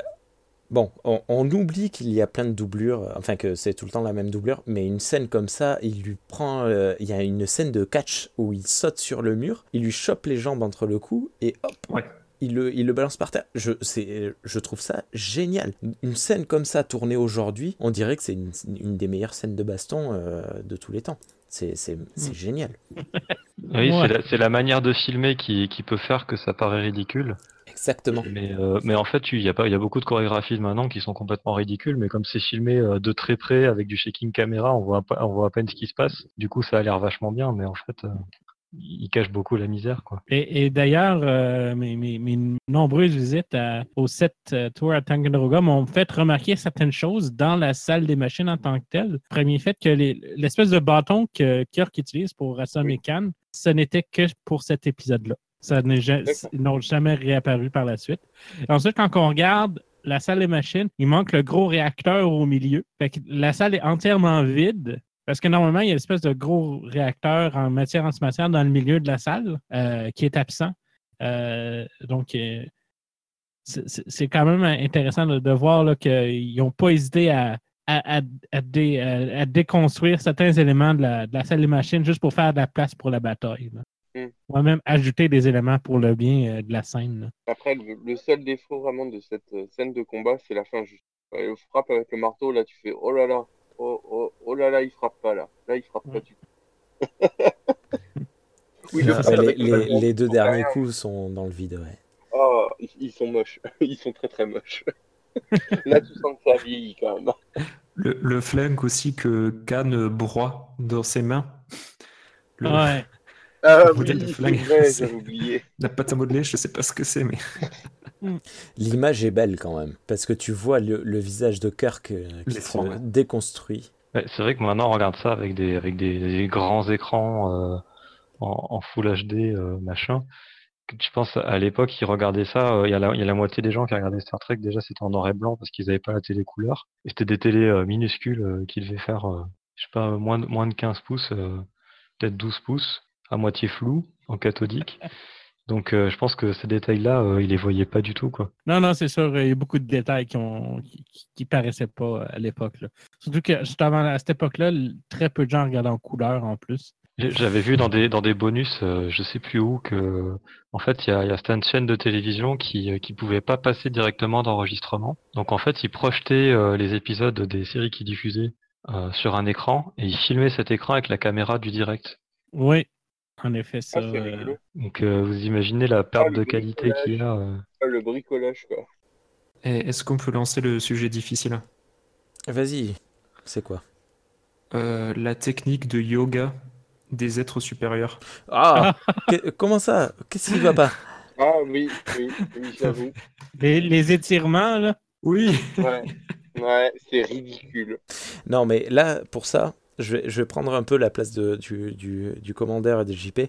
Bon, on, oublie qu'il y a plein de doublures, enfin que c'est tout le temps la même doublure, mais une scène comme ça, il lui prend. Euh, il y a une scène de catch où il saute sur le mur, il lui chope les jambes entre le cou et hop, il, le, il le balance par terre. Je, je trouve ça génial. Une scène comme ça tournée aujourd'hui, on dirait que c'est une, des meilleures scènes de baston euh, de tous les temps. C'est mm. génial. Oui, c'est la, manière de filmer qui, qui peut faire que ça paraît ridicule. Exactement. Mais, euh, mais en fait, il y, a pas, il y a beaucoup de chorégraphies maintenant qui sont complètement ridicules, mais comme c'est filmé euh, de très près avec du shaking caméra, on voit, on voit à peine ce qui se passe. Du coup, ça a l'air vachement bien, mais en fait, euh, il cache beaucoup la misère. Quoi. Et, d'ailleurs, mes, mes, nombreuses visites au set tour à Tanganroga m'ont fait remarquer certaines choses dans la salle des machines en tant que telle. Premier fait que l'espèce de bâton que Kirk utilise pour rassommer Khan, ce n'était que pour cet épisode-là. Ça n'a jamais réapparu par la suite. ensuite, quand on regarde la salle des machines, il manque le gros réacteur au milieu. la salle est entièrement vide. Parce que normalement, il y a une espèce de gros réacteur en matière antimatière dans le milieu de la salle euh, qui est absent. Euh, donc, euh, c'est quand même intéressant de, voir qu'ils n'ont pas hésité à, à, déconstruire certains éléments de la, salle des machines juste pour faire de la place pour la bataille. Mm. On va même ajouter des éléments pour le bien euh, de la scène. là. Après, le, le seul défaut vraiment de cette euh, scène de combat, c'est la fin juste. Il frappe avec le marteau, là, tu fais oh là là, oh, oh, oh là là, il frappe pas là. Là, il frappe pas du tout. oui, le coup les, deux derniers coups sont dans le vide, ouais. Oh, ils, ils sont moches. Ils sont très très moches. là, tu sens que ça vieillit quand même. Le, le flingue aussi que Khan broie dans ses mains. Le- Ouais. Ah oui, de flingue, j'avais oublié. La pâte à modeler, je sais pas ce que c'est, mais L'image est belle quand même, parce que tu vois le, le visage de Kirk euh, qui se ouais. déconstruit. Ouais, c'est vrai que maintenant on regarde ça avec des avec des, des grands écrans euh, en, en Full HD euh, machin. Que Tu penses à l'époque ils regardaient ça, euh, il y a la il y a la moitié des gens qui regardaient Star Trek déjà c'était en noir et blanc parce qu'ils avaient pas la télé couleur et c'était des télés euh, minuscules euh, qui devaient faire euh, je sais pas moins de moins de 15 pouces euh, peut-être 12 pouces à moitié flou en cathodique. Donc euh, je pense que ces détails-là euh, ils les voyaient pas du tout quoi. Non, non, c'est sûr, il y a beaucoup de détails qui ont qui, paraissaient pas à l'époque. Surtout que justement à cette époque-là, très peu de gens regardaient en couleur en plus. J'avais vu dans des dans des bonus, euh, je sais plus où, que en fait il y a, il y a certaines chaînes de télévision qui euh, qui pouvaient pas passer directement d'enregistrement. Donc en fait ils projetaient euh, les épisodes des séries qu'ils diffusaient sur un écran et ils filmaient cet écran avec la caméra du direct. Oui, en effet, ça. Ah, c'est euh, rigolo. Donc euh, vous imaginez la perte Ah, de qualité qu'il y a. euh. Ah, le bricolage, quoi. Eh, est-ce qu'on peut lancer le sujet difficile? Vas-y, c'est quoi? Euh, La technique de yoga des êtres supérieurs. Ah que- Comment ça? Qu'est-ce qui va pas? Ah oui, oui, oui, j'avoue. les, les étirements, là? Oui Ouais, ouais c'est ridicule. Non, mais là, pour ça, je vais, je vais prendre un peu la place de, du, du, du commandeur et de JP.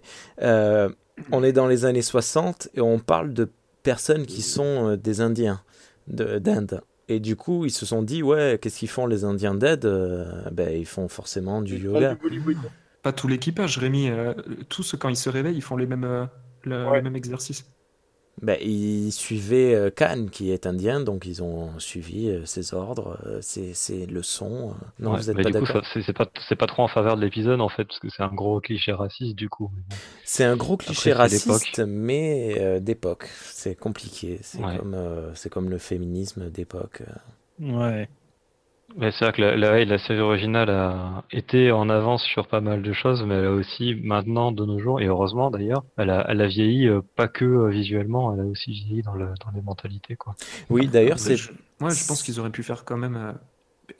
Euh, on est dans les années 60 et on parle de personnes qui sont euh, des Indiens de- d'Inde. Et du coup, ils se sont dit, ouais, qu'est-ce qu'ils font les Indiens d'Inde Euh, ben, Ils font forcément du yoga. Pas tout l'équipage, Rémi. euh, tous, quand ils se réveillent, ils font les mêmes, euh, le, Ouais. le même exercice. Ben, ils suivaient euh, Khan, qui est indien, donc ils ont suivi euh, ses ordres, euh, ses, ses leçons. Non, Ouais, vous êtes mais pas d'accord? c'est pas c'est pas trop en faveur de l'épisode en fait parce que c'est un gros cliché raciste du coup. C'est un gros cliché Après, raciste, mais euh, d'époque. C'est compliqué. C'est Ouais. comme, euh, c'est comme le féminisme d'époque. Ouais. Mais c'est vrai que la, la, la série originale a été en avance sur pas mal de choses, mais elle a aussi maintenant de nos jours, et heureusement d'ailleurs, elle a, elle a vieilli euh, pas que euh, visuellement, elle a aussi vieilli dans, le, dans les mentalités quoi. Oui, d'ailleurs, Mais c'est je, moi, je pense qu'ils auraient pu faire quand même euh,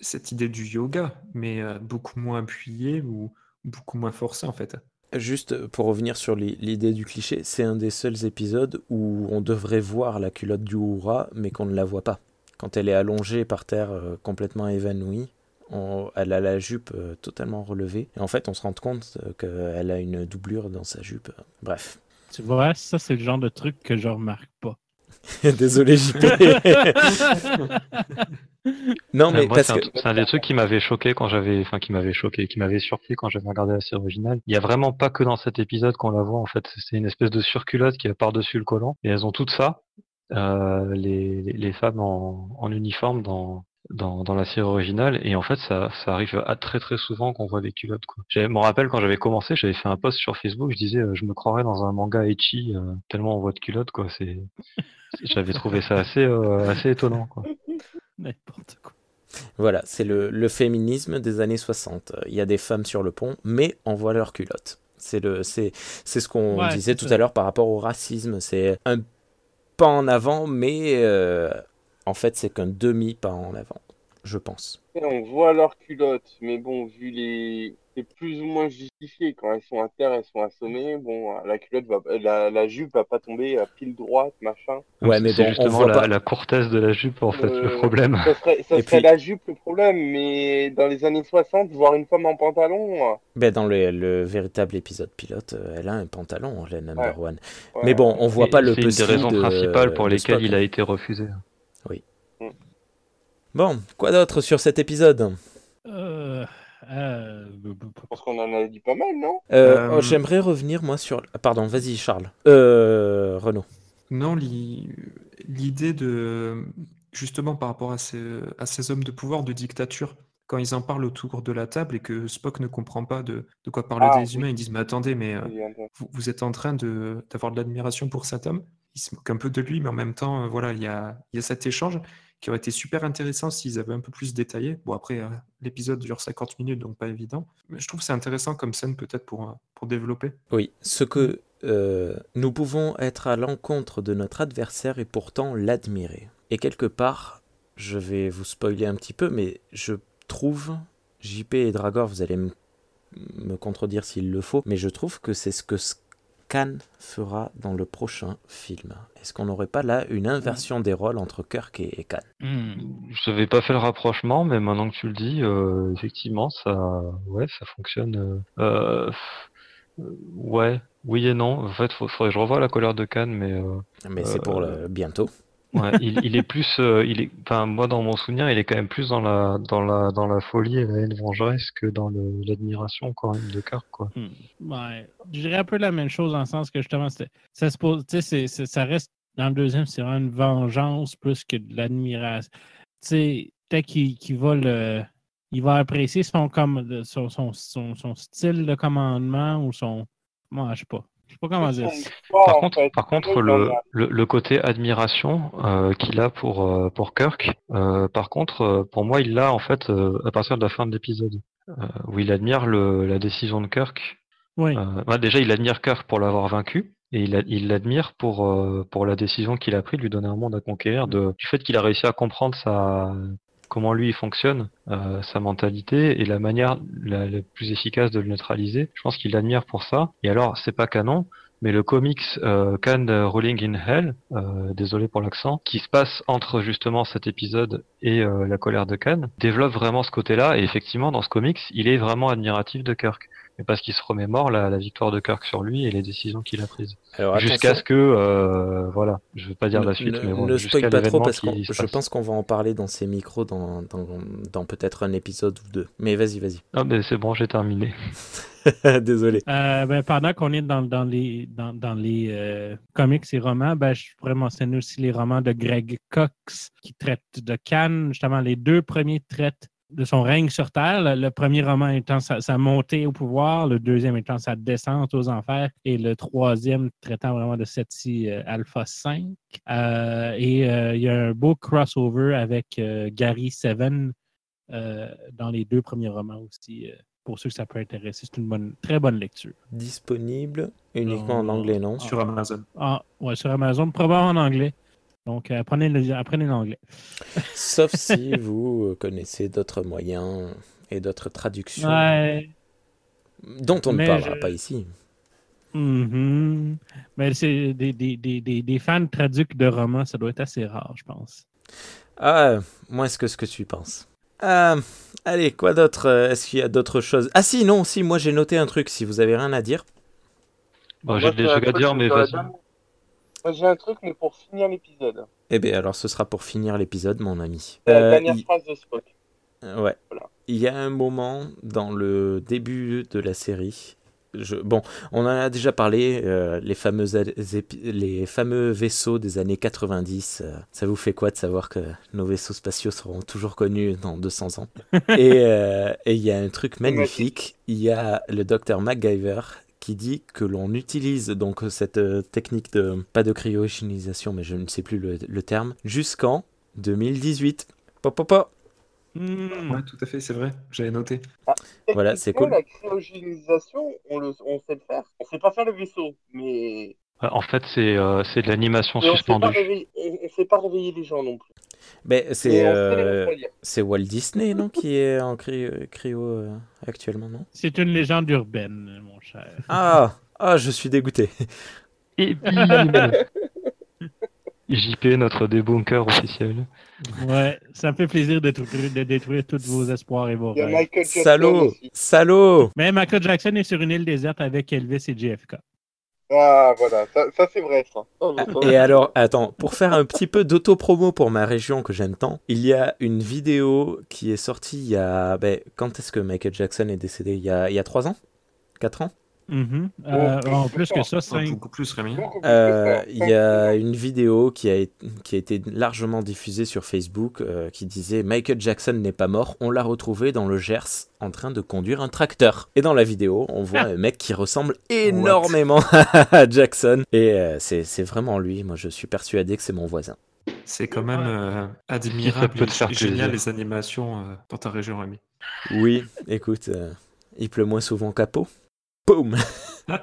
cette idée du yoga, mais euh, beaucoup moins appuyé ou beaucoup moins forcé en fait. juste pour revenir sur l'i- l'idée du cliché, c'est un des seuls épisodes où on devrait voir la culotte du Hura, mais qu'on ne la voit pas. Quand elle est allongée par terre, euh, complètement évanouie, on- elle a la jupe euh, totalement relevée. Et en fait, on se rend compte euh, qu'elle a une doublure dans sa jupe. Bref. Tu vois, ça, c'est le genre de truc que je remarque pas. Désolé, JP. non, mais moi, parce c'est un, que. c'est un des trucs qui m'avait choqué quand j'avais, enfin qui m'avait choqué, qui m'avait surpris quand j'avais regardé la série originale. Il y a vraiment pas que dans cet épisode qu'on la voit en fait. C'est une espèce de surculotte qui est par-dessus le collant et elles ont tout ça. Euh, les, femmes en, en uniforme dans, dans, dans la série originale et en fait ça, ça arrive à très très souvent qu'on voit des culottes quoi. Je me rappelle quand j'avais commencé, j'avais fait un post sur Facebook, je disais euh, je me croirais dans un manga ecchi euh, tellement on voit de culottes quoi. C'est, j'avais trouvé ça assez euh, assez étonnant quoi. N'importe quoi. Voilà, c'est le, le féminisme des années 60. Il y a des femmes sur le pont, mais on voit leurs culottes. C'est le, c'est, c'est ce qu'on Ouais, disait c'est tout ça. à l'heure par rapport au racisme. C'est un pas en avant, mais euh, en fait, c'est qu'un demi pas en avant, je pense. On voit leurs culottes, mais bon, vu les. C'est plus ou moins justifié. Quand elles sont à terre, elles sont assommées. Bon, la culotte va. La, la jupe va pas tomber à pile droite, machin. Ouais, mais c'est justement la, pas. la courtesse de la jupe en fait le Euh, problème. Ça serait, ça Et serait puis- la jupe le problème, mais dans les années 60, voir une femme en pantalon. euh, Ben, dans le, le véritable épisode pilote, euh, elle a un pantalon, la number one. ouais. Mais bon, on voit Et pas le C'est une des raisons de- principales pour de lesquelles Spock. il a été refusé. Bon, quoi d'autre sur cet épisode Euh, euh, Je pense qu'on en a dit pas mal, non? Euh, Euh, oh, J'aimerais revenir, moi, sur... ah, Pardon, vas-y, Charles. Euh, Renaud. Non, l'i- l'idée de, justement par rapport à ces, à ces hommes de pouvoir de dictature, quand ils en parlent autour de la table et que Spock ne comprend pas de, de quoi parlent Ah, des humains, ils disent Mais attendez, mais euh, vous, vous êtes en train de- d'avoir de l'admiration pour cet homme? Il se moque un peu de lui, mais en même temps, euh, voilà, il y a, il y a cet échange qui aurait été super intéressant s'ils avaient un peu plus détaillé. Bon, après, euh, l'épisode dure 50 minutes, donc pas évident. Mais je trouve c'est intéressant comme scène, peut-être, pour, euh, pour développer. Oui, ce que euh, nous pouvons être à l'encontre de notre adversaire et pourtant l'admirer. Et quelque part, je vais vous spoiler un petit peu, mais je trouve, JP et Dragor, vous allez m- me contredire s'il le faut, mais je trouve que c'est ce que Scan fera dans le prochain film. Est-ce qu'on n'aurait pas là une inversion des rôles entre Kirk et, et Khan Hmm. Je n'avais pas fait le rapprochement, mais maintenant que tu le dis, euh, effectivement, ça, ouais, ça fonctionne. euh, euh, ouais, oui et non. En fait, faut- faudrait que je revoie la colère de Cannes, mais euh, Mais c'est pour le bientôt. Il, est plus, euh, moi dans mon souvenir, il est quand même plus dans la, folie et la haine vengeresse que dans l'admiration quand même de Kirk. Hmm. Ouais. Je dirais un peu la même chose dans le sens que justement, ça reste dans le deuxième, c'est vraiment une vengeance plus que de l'admiration. Tu sais, peut-être qu'il va le. Il va apprécier son, son style de commandement ou son. Moi, je sais pas. Je sais pas comment dire. ça. Par contre, par contre, le, le, le côté admiration euh, qu'il a pour euh, pour Kirk, euh, par contre, pour moi, il l'a en fait euh, à partir de la fin de l'épisode, euh, où il admire le, la décision de Kirk. Oui. Euh, ouais, déjà, il admire Kirk pour l'avoir vaincu, et il l'admire pour euh, pour la décision qu'il a prise de lui donner un monde à conquérir, de, du fait qu'il a réussi à comprendre sa comment lui fonctionne, euh, sa mentalité et la manière la, plus efficace de le neutraliser. Je pense qu'il l'admire pour ça. Et alors, c'est pas canon, mais le comics euh, Rolling in Hell, euh, désolé pour l'accent, qui se passe entre justement cet épisode et euh, la colère de Khan, développe vraiment ce côté-là. Et effectivement, dans ce comics, il est vraiment admiratif de Kirk. Mais parce qu'il se remémore la, la victoire de Kirk sur lui et les décisions qu'il a prises. Jusqu'à ce que, euh, voilà, je veux pas dire la suite, ne, mais bon, ne jusqu'à spoil pas trop l'événement parce que je passe. pense qu'on va en parler dans ces micros dans, dans, dans peut-être un épisode ou deux. Mais vas-y, vas-y. Ah, mais c'est bon, j'ai terminé. Désolé. Euh, ben, pendant qu'on est dans, dans les, dans, dans les euh, comics et romans, ben, je pourrais mentionner aussi les romans de Greg Cox qui traitent de Cannes. Justement, les deux premiers traitent de son règne sur Terre. Le, le premier roman étant sa, sa montée au pouvoir, le deuxième étant sa descente aux enfers, et le troisième traitant vraiment de Seti euh, Alpha 5. Euh, et euh, il y a un beau crossover avec euh, Gary Seven euh, dans les deux premiers romans aussi. euh, pour ceux que ça peut intéresser, c'est une bonne, très bonne lecture. Disponible uniquement en anglais, non? Sur Amazon. Ah, ouais, sur Amazon, probablement en anglais. Donc, euh, apprenez l'anglais. Sauf si vous euh, connaissez d'autres moyens et d'autres traductions Ouais. dont on ne parlera je- pas ici. Mhm. Mais c'est des, des, des, des, des fans traducs de romans, ça doit être assez rare, je pense. Ah, moins que ce que tu penses. Ah, allez, quoi d'autre? Euh, Est-ce qu'il y a d'autres choses? Ah si, non, si, moi j'ai noté un truc, si vous avez rien à dire. Bon, j'ai des trucs à dire, mais vas-y. Moi, j'ai un truc, mais pour finir l'épisode. Eh bien, alors ce sera pour finir l'épisode, mon ami. La Euh, dernière il- phrase de Spock. Euh, Ouais. Voilà. Il y a un moment dans le début de la série. Je... Bon, on en a déjà parlé, euh, les, épi- fameux vaisseaux des années 90. euh, ça vous fait quoi de savoir que nos vaisseaux spatiaux seront toujours connus dans 200 ans? Et euh, et il y a un truc magnifique. Il y a le docteur MacGyver qui dit que l'on utilise donc cette euh, technique de, pas de cryogénisation, mais je ne sais plus le, le terme, jusqu'en 2018. Pop, pop, pop. Hmm. Ouais, tout à fait, c'est vrai. J'avais noté. Voilà, c'est cool. La cryogénisation, on, le, on sait le faire. On sait pas faire le vaisseau, mais En fait, c'est euh, c'est de l'animation suspendue. on, on sait pas réveiller les gens non plus. Ben, Mais c'est les euh, c'est Walt Disney, non, qui est en cryo, cryo, euh, actuellement, non? C'est une légende urbaine, mon cher. Ah, ah, je suis dégoûté. Et JP, notre débunker officiel. Ouais, ça me fait plaisir de, détruire- de détruire tous vos espoirs et vos rêves. Salaud, salaud. Mais Michael Jackson est sur une île déserte avec Elvis et JFK. Ah, voilà, ça, ça, c'est vrai, ça. Oh, non, ça, Et alors, attends, pour faire un petit peu d'auto-promo pour ma région que j'aime tant, il y a une vidéo qui est sortie il y a... Ben, quand est-ce que Michael Jackson est décédé? Il y a, il y a 3 ans? 4 ans? Mhm. Euh, Bon, en plus que ça, 5. beaucoup plus, Rémi. Euh. Il y a une vidéo qui a, qui a été largement diffusée sur Facebook euh, qui disait Michael Jackson n'est pas mort, on l'a retrouvé dans le Gers en train de conduire un tracteur. Et dans la vidéo, on voit un mec qui ressemble énormément à Jackson. Et euh, c'est c'est vraiment lui. Moi, je suis persuadé que c'est mon voisin. C'est quand même euh, admirable et faire génial les animations euh, dans ta région, Rémi. Oui, écoute, euh, il pleut moins souvent qu'à Pau. Boum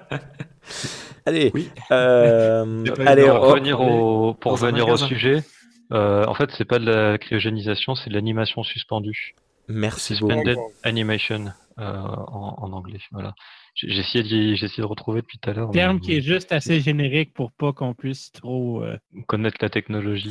Allez, Oui. euh, allez, on- pour revenir au, pour revenir sujet, euh, en fait, c'est pas de la cryogénisation, c'est de l'animation suspendue. merci beaucoup. Suspended D'accord. animation euh, en, en anglais. Voilà. J'ai essayé de retrouver depuis tout à l'heure. Terme mais qui est juste assez générique pour pas qu'on puisse trop. euh, Connaître la technologie.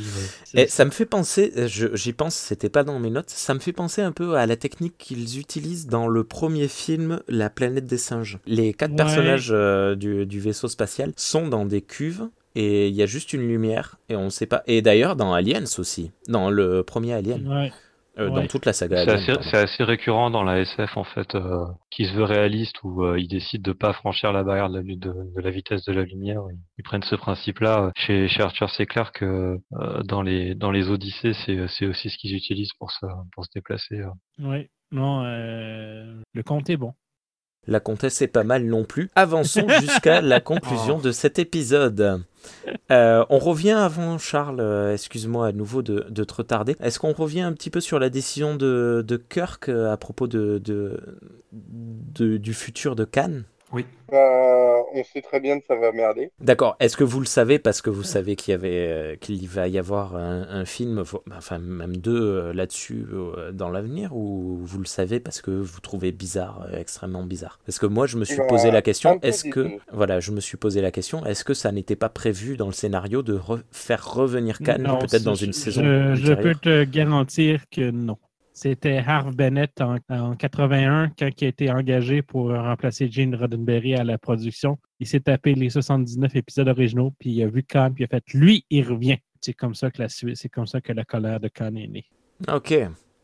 ouais. Et ça me fait penser, euh, je- j'y pense, c'était pas dans mes notes, ça me fait penser un peu à la technique qu'ils utilisent dans le premier film La planète des singes. Les quatre Ouais. personnages euh, du, du vaisseau spatial sont dans des cuves et il y a juste une lumière et on sait pas. Et d'ailleurs dans Aliens aussi, dans le premier Alien, Ouais. Euh, dans toute la saga C'est assez, assez récurrent dans la SF en fait, euh, qui se veut réaliste où euh, ils décident de pas franchir la barrière de la, de, de la vitesse de la lumière. Ils, ils prennent ce principe-là. Chez, chez Arthur C. Clarke, euh, euh, dans les dans les Odyssées, c'est c'est aussi ce qu'ils utilisent pour se pour se déplacer. euh. Ouais. Non, euh, le compte est bon. La comtesse est pas mal non plus. Avançons jusqu'à la conclusion de cet épisode. Euh, on revient avant, Charles, euh, excuse-moi à nouveau de, te retarder. Est-ce qu'on revient un petit peu sur la décision de, Kirk euh, à propos de, de- du futur de Cannes Oui. Bah, on sait très bien que ça va merder. D'accord. Est-ce que vous le savez parce que vous savez qu'il y avait euh, qu'il va y avoir un, un film, enfin même deux euh, là-dessus euh, dans l'avenir, ou vous le savez parce que vous trouvez bizarre, euh, extrêmement bizarre? Parce que moi, je me suis Bah, posé la question est-ce que voilà, je me suis posé la question est-ce que ça n'était pas prévu dans le scénario de re- faire revenir Cannes peut-être dans je- une saison Je, peux te garantir que non. C'était Harv Bennett en, en 81 quand il a été engagé pour remplacer Gene Roddenberry à la production. Il s'est tapé les 79 épisodes originaux, puis il a vu Khan, puis il a fait lui, il revient. C'est comme ça que la suite, c'est comme ça que la colère de Khan est née. Ok.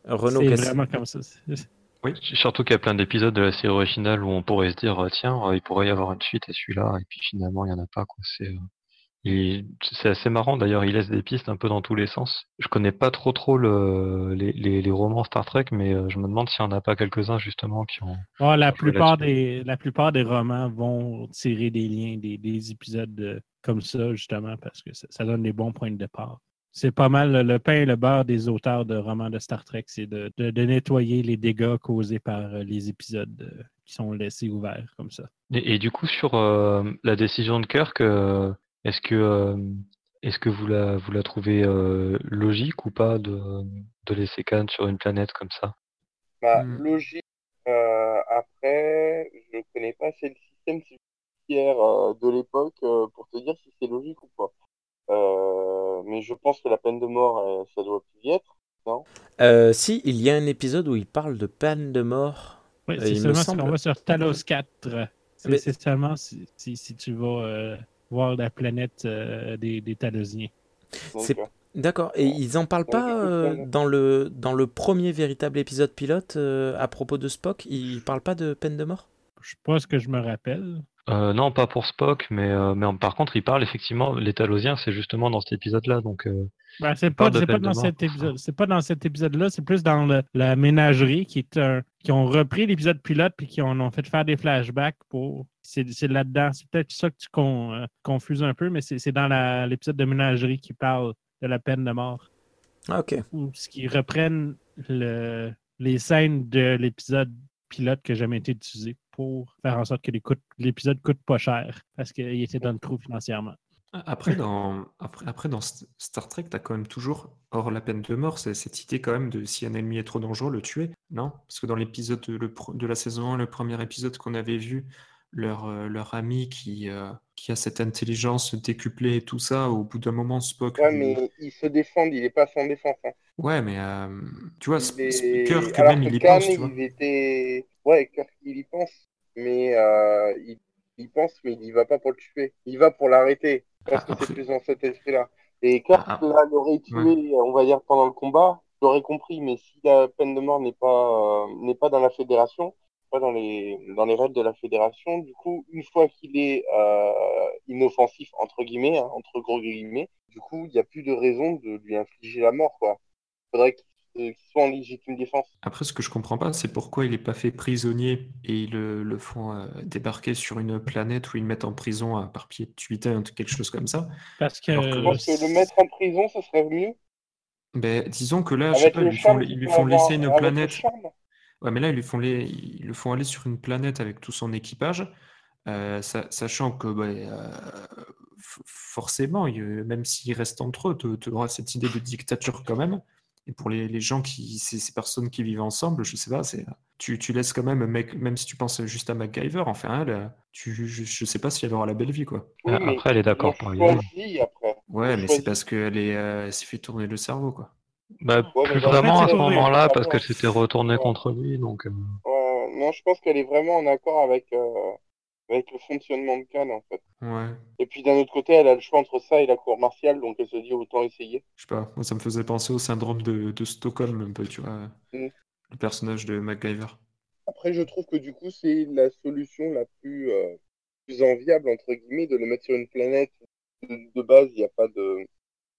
Renaud, C'est qu'est-ce- vraiment comme ça. Oui, surtout qu'il y a plein d'épisodes de la série originale où on pourrait se dire tiens, euh, il pourrait y avoir une suite à celui-là, et puis finalement il y en a pas quoi. C'est euh, c'est assez marrant d'ailleurs, il laisse des pistes un peu dans tous les sens. Je connais pas trop trop le, les, les, les romans Star Trek, mais euh, je me demande s'il y en a pas quelques-uns justement qui ont. Ah, la, plupart des, la plupart des romans vont tirer des liens, des, des épisodes de- comme ça, justement, parce que ça, ça donne des bons points de départ. C'est pas mal le, pain et le beurre des auteurs de romans de Star Trek, c'est de, de- de nettoyer les dégâts causés par euh, les épisodes euh, qui sont laissés ouverts comme ça. Et, et du coup sur euh, la décision de Kirk, euh, est-ce que euh, est-ce que vous la vous la trouvez euh, logique ou pas de de laisser Khan sur une planète comme ça? Bah, Hmm. logique. Euh, après, je connais pas assez le système judiciaire euh, de l'époque euh, pour te dire si c'est logique ou pas. Euh, mais je pense que la peine de mort, euh, ça doit plus y être. Euh, si, il y a un épisode où il parle de peine de mort. Oui, Euh, c'est il me seulement si on va sur Talos 4. C'est Mais- c'est seulement si, si, si tu vas euh, voir la planète euh, des, des Talosiens. Euh, D'accord. Et ils en parlent pas euh, dans le dans le premier véritable épisode pilote euh, à propos de Spock. Ils parlent pas de peine de mort? Je sais pas ce que je me rappelle. Euh, non, pas pour Spock, mais, euh, mais par contre, il parle effectivement, les Talosiens, c'est justement dans cet épisode-là, donc euh, Ben, c'est pas, pas dans cet épisode. C'est pas dans cet épisode-là, c'est plus dans le- la ménagerie qui est un, qui ont repris l'épisode pilote puis qui en ont fait faire des flashbacks pour. C'est c'est là-dedans. C'est peut-être ça que tu con- euh, confuses un peu, mais c'est c'est dans la- l'épisode de ménagerie qui parle de la peine de mort. Ok. Ou ce qui reprennent le- les scènes de l'épisode pilote qui n'a jamais été utilisé pour faire en sorte que les coûts- l'épisode coûte pas cher parce qu'il était dans le trou financièrement. Après, dans, après, après, dans Star Trek, tu as quand même toujours, hors la peine de mort, c'est cette idée quand même de si un ennemi est trop dangereux, le tuer, non? Parce que dans l'épisode de, de la saison 1, le premier épisode qu'on avait vu, leur, euh, leur ami qui, euh, qui a cette intelligence décuplée et tout ça, au bout d'un moment, Spock. Ouais, mais ils se défendent, il est pas sans défense. Hein. Ouais, mais euh, tu vois, Il est- Alors même, que il y Khan, pense, tu vois. il. Ouais, Kirk, il y pense. Mais euh, il, il pense, mais il y va pas pour le tuer. Il va pour l'arrêter. Parce Ah, que c'est plus dans cet esprit-là. Et Kirk, Ah, là, l'aurait tué, on va dire, pendant le combat, j'aurais compris. Mais si la peine de mort n'est pas, euh, n'est pas dans la fédération, pas dans les dans les règles de la fédération. Du coup, une fois qu'il est euh, inoffensif entre guillemets, hein, entre gros guillemets, du coup, il n'y a plus de raison de lui infliger la mort, quoi. Faudrait qu'il soit en légitime défense. Après, ce que je comprends pas, c'est pourquoi il n'est pas fait prisonnier et ils le, le font euh, débarquer sur une planète où ils le mettent en prison à par pied de tuitaine, quelque chose comme ça. Parce que. Alors que Je pense que le mettre en prison, ça serait mieux. Ben, disons que là, je sais pas, ils lui font, ils lui laisser une planète. Ouais, mais là, ils lui font, les, ils le font aller sur une planète avec tout son équipage, euh, sa- sachant que bah, euh, f- forcément, il- même s'ils restent entre eux, tu auras cette idée de dictature quand même. Et pour les, les gens qui, ces, ces personnes qui vivent ensemble, je sais pas, c'est, tu, tu laisses quand même, mec, même si tu penses juste à MacGyver, enfin, elle, tu, je, je sais pas si elle aura la belle vie, quoi. Oui, Ah, après, elle est d'accord pour après. Ouais, mais c'est parce qu'elle est, euh, elle s'est fait tourner le cerveau, quoi. Bah, Ouais, plus vraiment En à ce moment-là, parce qu'elle s'était retournée Ouais. contre lui, donc... euh, non, je pense qu'elle est vraiment en accord avec, euh, avec le fonctionnement de Cannes, en fait. Ouais, Et puis d'un autre côté, elle a le choix entre ça et la cour martiale, donc elle se dit autant essayer. je sais pas, moi ça me faisait penser au syndrome de, de Stockholm un peu, tu vois, Mm. le personnage de MacGyver. Après, je trouve que du coup, c'est la solution la plus, euh, plus enviable, entre guillemets, de le mettre sur une planète. De, de base, il n'y a pas de,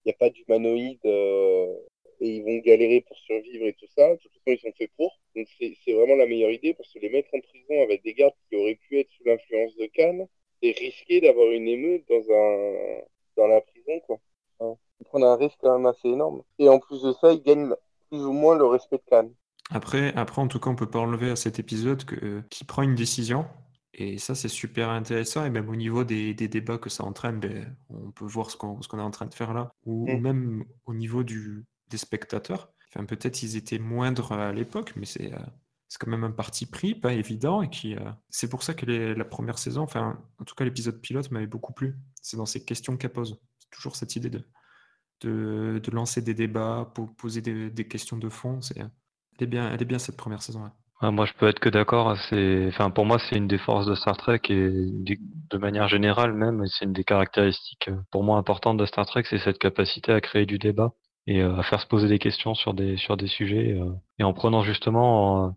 il y a pas d'humanoïdes, euh, et ils vont galérer pour survivre et tout ça. De toute façon, ils sont faits pour. Donc, c'est, vraiment la meilleure idée, parce que les mettre en prison avec des gardes qui auraient pu être sous l'influence de Cannes, c'est risqué d'avoir une émeute dans un, dans la prison, quoi. Hein. Ils prennent un risque quand même assez énorme. Et en plus de ça, ils gagnent plus ou moins le respect de Cannes. Après, après, en tout cas, on peut pas enlever à cet épisode que, euh, qui prend une décision. Et ça, c'est super intéressant. Et même au niveau des, des débats que ça entraîne, ben, on peut voir ce qu'on qu'on est en train de faire là. Ou, ou Mm. même au niveau du, des spectateurs. Enfin, peut-être ils étaient moindres à l'époque, mais c'est euh, c'est quand même un parti pris, pas évident. Et qui, euh, c'est pour ça que la première saison, enfin, en tout cas, l'épisode pilote m'avait beaucoup plu. C'est dans ces questions qu'elle pose. C'est toujours cette idée de, de, de lancer des débats, po- poser des, des questions de fond. C'est, elle est bien, elle est bien cette première saison. Ouais, moi, je peux être que d'accord. C'est, enfin, pour moi, c'est une des forces de Star Trek et de manière générale même, c'est une des caractéristiques euh, pour moi importantes de Star Trek, c'est cette capacité à créer du débat et euh, à faire se poser des questions sur des sur des sujets euh, et en prenant justement euh,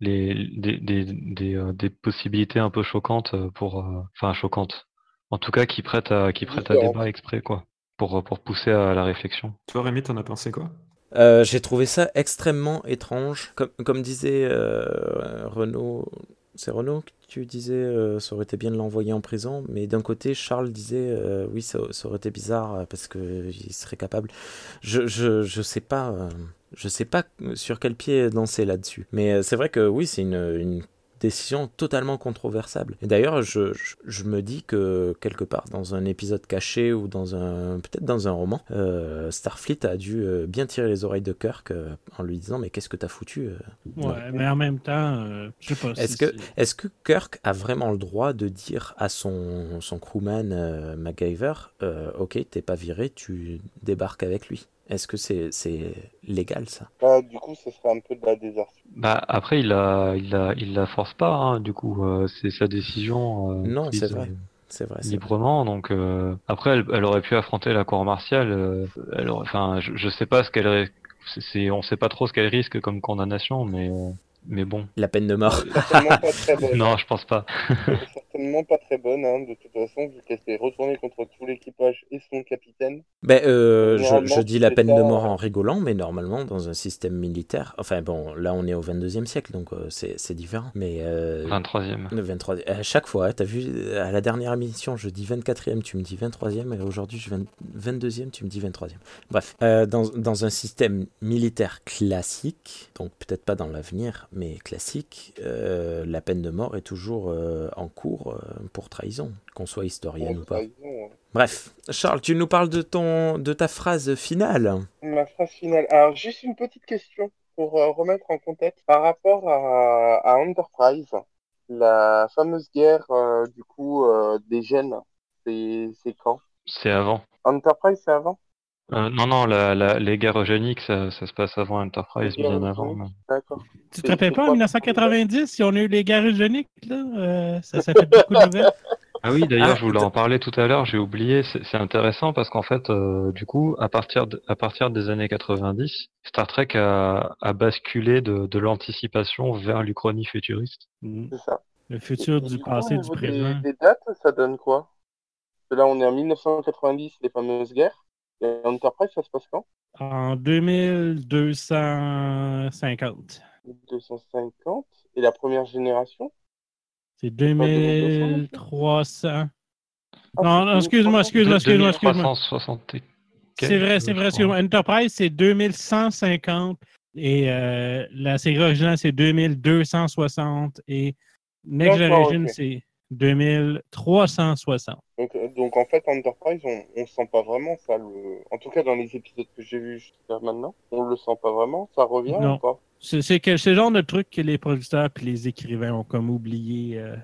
les des des des, euh, des possibilités un peu choquantes pour, euh, enfin choquantes, en tout cas qui prêtent à qui prêtent à débat exprès quoi, pour pour pousser à la réflexion. Toi, Rémi, t'en as pensé quoi? Euh, j'ai trouvé ça extrêmement étrange. Comme, comme disait euh, Renaud, c'est Renaud tu disais, euh, ça aurait été bien de l'envoyer en prison, mais d'un côté, Charles disait, euh, oui, ça, ça aurait été bizarre euh, parce qu'il serait capable. Je, je, je sais pas, je sais pas sur quel pied danser là-dessus. Mais c'est vrai que oui, c'est une décision totalement controversable. Et d'ailleurs, je, je, je me dis que quelque part dans un épisode caché ou dans un peut-être dans un roman, euh, Starfleet a dû euh, bien tirer les oreilles de Kirk euh, en lui disant mais qu'est-ce que t'as foutu Ouais, mais en même temps, je sais pas. Est-ce si que c'est- est-ce que Kirk a vraiment le droit de dire à son son crewman MacGyver, ok t'es pas viré, tu débarques avec lui? Est-ce que c'est c'est légal ça? Bah, du coup, ce serait un peu de la désertion. Bah après il la il la il la force pas hein, du coup euh, c'est sa décision euh, Non, prise, c'est vrai. euh, C'est vrai. c'est vrai. librement donc euh, après elle, elle aurait pu affronter la cour martiale euh, elle aurait- enfin je, je sais pas ce qu'elle on sait pas trop ce qu'elle risque comme condamnation mais euh, mais bon La peine de mort. Certainement pas très bonne. non je pense pas Certainement pas très bonne, hein, de toute façon, vu qu'elle s'est retournée contre tout l'équipage et son capitaine. Ben, euh, je, je dis la peine de mort euh, en rigolant, mais normalement, dans un système militaire, enfin bon, là on est au 22e siècle, donc euh, c'est c'est différent. Mais euh, 23e le 23 à chaque fois, tu as vu, à la dernière émission, je dis 24e, tu me dis 23e, et aujourd'hui, je viens 22e, tu me dis 23e. Bref, euh, dans, dans un système militaire classique, donc peut-être pas dans l'avenir, mais classique, euh, la peine de mort est toujours euh, en cours euh, pour trahison, qu'on soit historien ou pas. trahison. Bref, Charles, tu nous parles de ton, de ta phrase finale. Ma phrase finale. Alors, juste une petite question pour euh, remettre en contexte par rapport à, à Enterprise, la fameuse guerre euh, du coup euh, des gènes. C'est quand? C'est avant Enterprise, c'est avant? Euh, non non la, la, les guerres eugéniques ça, ça se passe avant Enterprise bien avant mais- D'accord. Tu te rappelles pas, en quoi? 1990, si on a eu les guerres eugéniques, là, euh, ça, ça fait beaucoup de nouvelles? Ah oui, d'ailleurs, Ah, je voulais en parler tout à l'heure, j'ai oublié. C'est c'est intéressant parce qu'en fait, euh, du coup, à partir de- à partir des années 90, Star Trek a, a basculé de, de l'anticipation vers l'Uchronie futuriste. Mm. C'est ça. Le futur Et du coup, au passé, du niveau des- présent. Des, dates, ça donne quoi? Parce que Là, on est en 1990, les fameuses guerres. Et Enterprise, ça se passe quand? En 2250. 250. Et la première génération? C'est pas 2200, 2300. Ah, Non, non, excuse-moi, 2300. excuse-moi, excuse-moi, excuse-moi. 2360 et quelques, C'est vrai, c'est vrai, excuse-moi. Enterprise, c'est 2150 et euh, la série originale, c'est 2260 et Next Generation, c'est 2360. Donc, euh, donc en fait, Enterprise, on, on sent pas vraiment ça. Le... En tout cas, dans les épisodes que j'ai vus jusqu'à maintenant, on le sent pas vraiment. Ça revient Non. ou pas? C'est c'est que- c'est le genre de truc que les producteurs et les écrivains ont comme oublié. euh.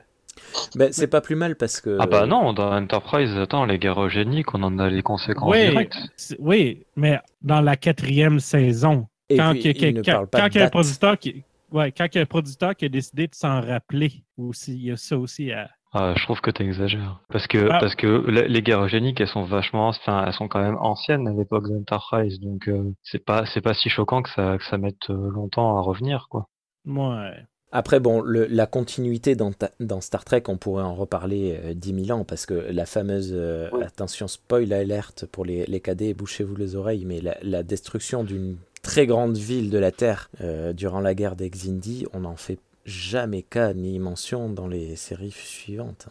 Ben, c'est pas plus mal parce que. Ah bah non, dans Enterprise, attends, les guerres eugéniques, on en a les conséquences Oui, directes. oui, mais dans la quatrième saison, Et quand puis, il il ne quand- il y a un producteur qui. Ouais, quand il y a un producteur qui a décidé de s'en rappeler aussi, il y a ça aussi à. Ah, je trouve que t'exagères. Parce que, Ah. parce que les guerres eugéniques, elles sont vachement, enfin, elles sont quand même anciennes à l'époque d'Enterprise, donc euh, c'est pas, c'est pas si choquant que ça, que ça mette euh, longtemps à revenir, quoi. Moi, Après, bon, le- la continuité dans, ta- dans Star Trek, on pourrait en reparler euh, 10 000 ans, parce que la fameuse, euh, Oui. attention, spoil alerte pour les, les cadets, bouchez-vous les oreilles, mais la, la destruction d'une très grande ville de la Terre euh, durant la guerre des Xindi, on n'en fait jamais cas ni mention dans les séries suivantes.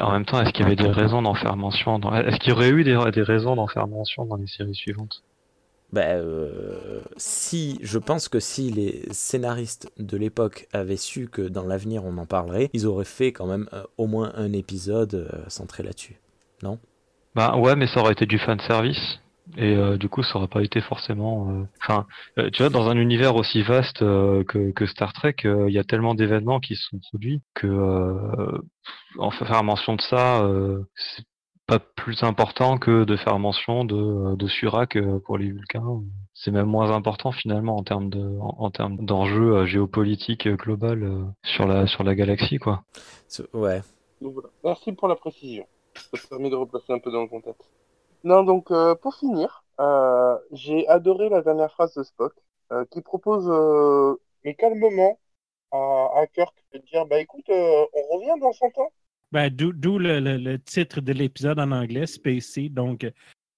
En même temps, est-ce qu'il y avait des raisons d'en faire mention dans... Est-ce qu'il y aurait eu des, des raisons d'en faire mention dans les séries suivantes? Ben, euh, si, je pense que si les scénaristes de l'époque avaient su que dans l'avenir on en parlerait, ils auraient fait quand même euh, au moins un épisode euh, centré là-dessus. Bah ouais, mais ça aurait été du fan service. Et euh, du coup, ça aurait pas été forcément. euh, Enfin, euh, tu vois, dans un univers aussi vaste euh, que, que Star Trek, euh, il y a tellement d'événements qui se sont produits que euh, en fa- faire mention de ça, euh, c'est pas plus important que de faire mention de, de Surak pour les Vulcains. C'est même moins important finalement en termes de, en, en termes d'enjeux géopolitiques global sur la sur la galaxie, quoi. Ouais. Donc voilà. Merci pour la précision. Ça permet de replacer un peu dans le contexte. Non, donc euh, pour finir, euh, j'ai adoré la dernière phrase de Spock euh, qui propose, mais calmement, à, à Kirk de dire Bah écoute, on revient dans 100 ans. Ben, d'où d'où le, le- le titre de l'épisode en anglais, Spacey. Donc,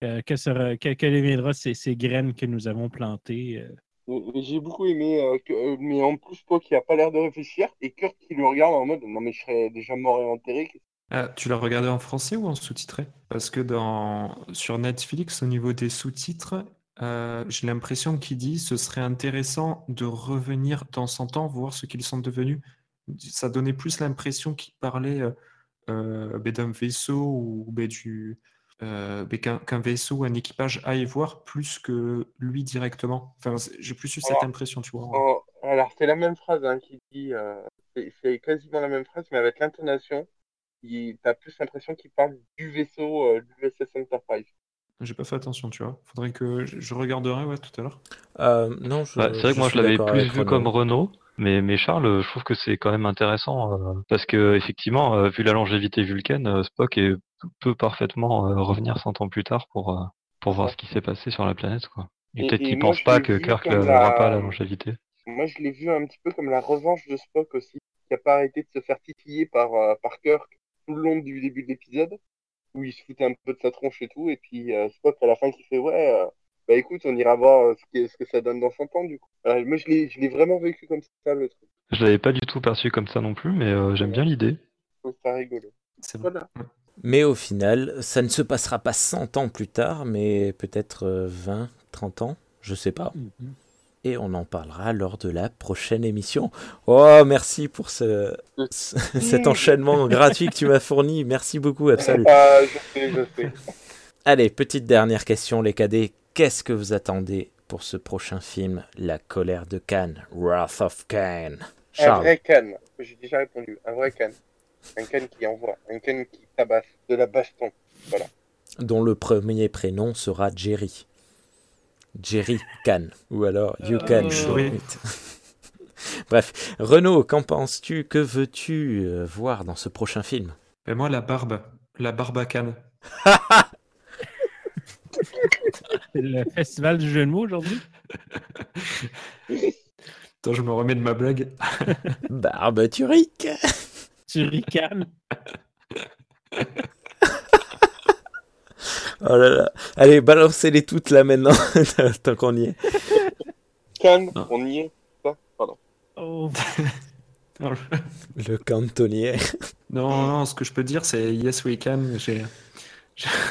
que, sera, que, que deviendra ces, ces graines que nous avons plantées? Et- et J'ai beaucoup aimé, que- mais en plus, Spock qui a pas l'air de réfléchir et Kirk qui le regarde en mode Non, mais je serais déjà mort et enterré. Ah, tu l'as regardé en français ou en sous-titré? Parce que dans, sur Netflix, au niveau des sous-titres, euh, j'ai l'impression qu'il dit ce serait intéressant de revenir dans 100 ans, voir ce qu'ils sont devenus. Ça donnait plus l'impression qu'il parlait euh, euh, ben, d'un vaisseau ou ben, du, euh, ben, qu'un vaisseau ou un équipage aille voir plus que lui directement. Enfin, j'ai plus eu cette Alors, impression, tu vois. Oh, alors, c'est la même phrase hein, qui dit, c'est quasiment la même phrase, mais avec l'intonation, il- t'as plus l'impression qu'il parle du vaisseau euh, du VSS Enterprise. J'ai pas fait attention, tu vois. Faudrait que je, je regarderai ouais, tout à l'heure. Euh, non, je, Bah, c'est vrai que moi je l'avais plus vu comme Renault, mais, mais Charles, je trouve que c'est quand même intéressant euh, parce que effectivement, euh, vu la longévité vulcaine, euh, Spock est- peut parfaitement euh, revenir 100 ans plus tard pour, euh, pour voir ce qui s'est passé sur la planète, quoi. Et, Et- peut-être qu'il pense pas que Kirk n'aura la- pas la longévité. Moi, je l'ai vu un petit peu comme la revanche de Spock aussi, qui a pas arrêté de se faire titiller par, euh, par Kirk tout le long du début de l'épisode, où il se foutait un peu de sa tronche et tout, et puis euh, Spock à la fin qui fait Ouais, euh, bah écoute, on ira voir euh, ce, que- ce que ça donne dans 100 ans du coup. Moi, je l'ai je l'ai vraiment vécu comme ça, le truc. Je l'avais pas du tout perçu comme ça non plus, mais euh, j'aime bien l'idée. Je trouve ça rigolo. C'est. Voilà. Mais au final, ça ne se passera pas 100 ans plus tard, mais peut-être euh, 20, 30 ans, je sais pas. Et on en parlera lors de la prochaine émission. Oh, merci pour ce, ce- cet enchaînement gratuit que tu m'as fourni. Merci beaucoup, Absol. Ah, je sais, je sais. Allez, petite dernière question, les cadets. Qu'est-ce que vous attendez pour ce prochain film, La colère de Cannes, Wrath of Cannes Un vrai can. J'ai déjà répondu. Un vrai can. Un can qui envoie. Un can qui tabasse. De la baston. dont le premier prénom sera Jerry. Jerry Cannes. Ou alors You Can. Euh, oui. Bref, Renaud, qu'en penses-tu? Que veux-tu euh, voir dans ce prochain film? Ben moi, la barbe. La barbacane. C'est le festival du jeu de mots aujourd'hui? Attends, je me remets de ma blague. Barbiturique Tu ricanes. Oh là là. Allez, balancez-les toutes là maintenant, tant qu'on y est. Calme, Non. on y est? Ça, Pardon. Oh, Non, Le cantonnier. Non, non, ce que je peux dire, c'est Yes We Can. J'ai,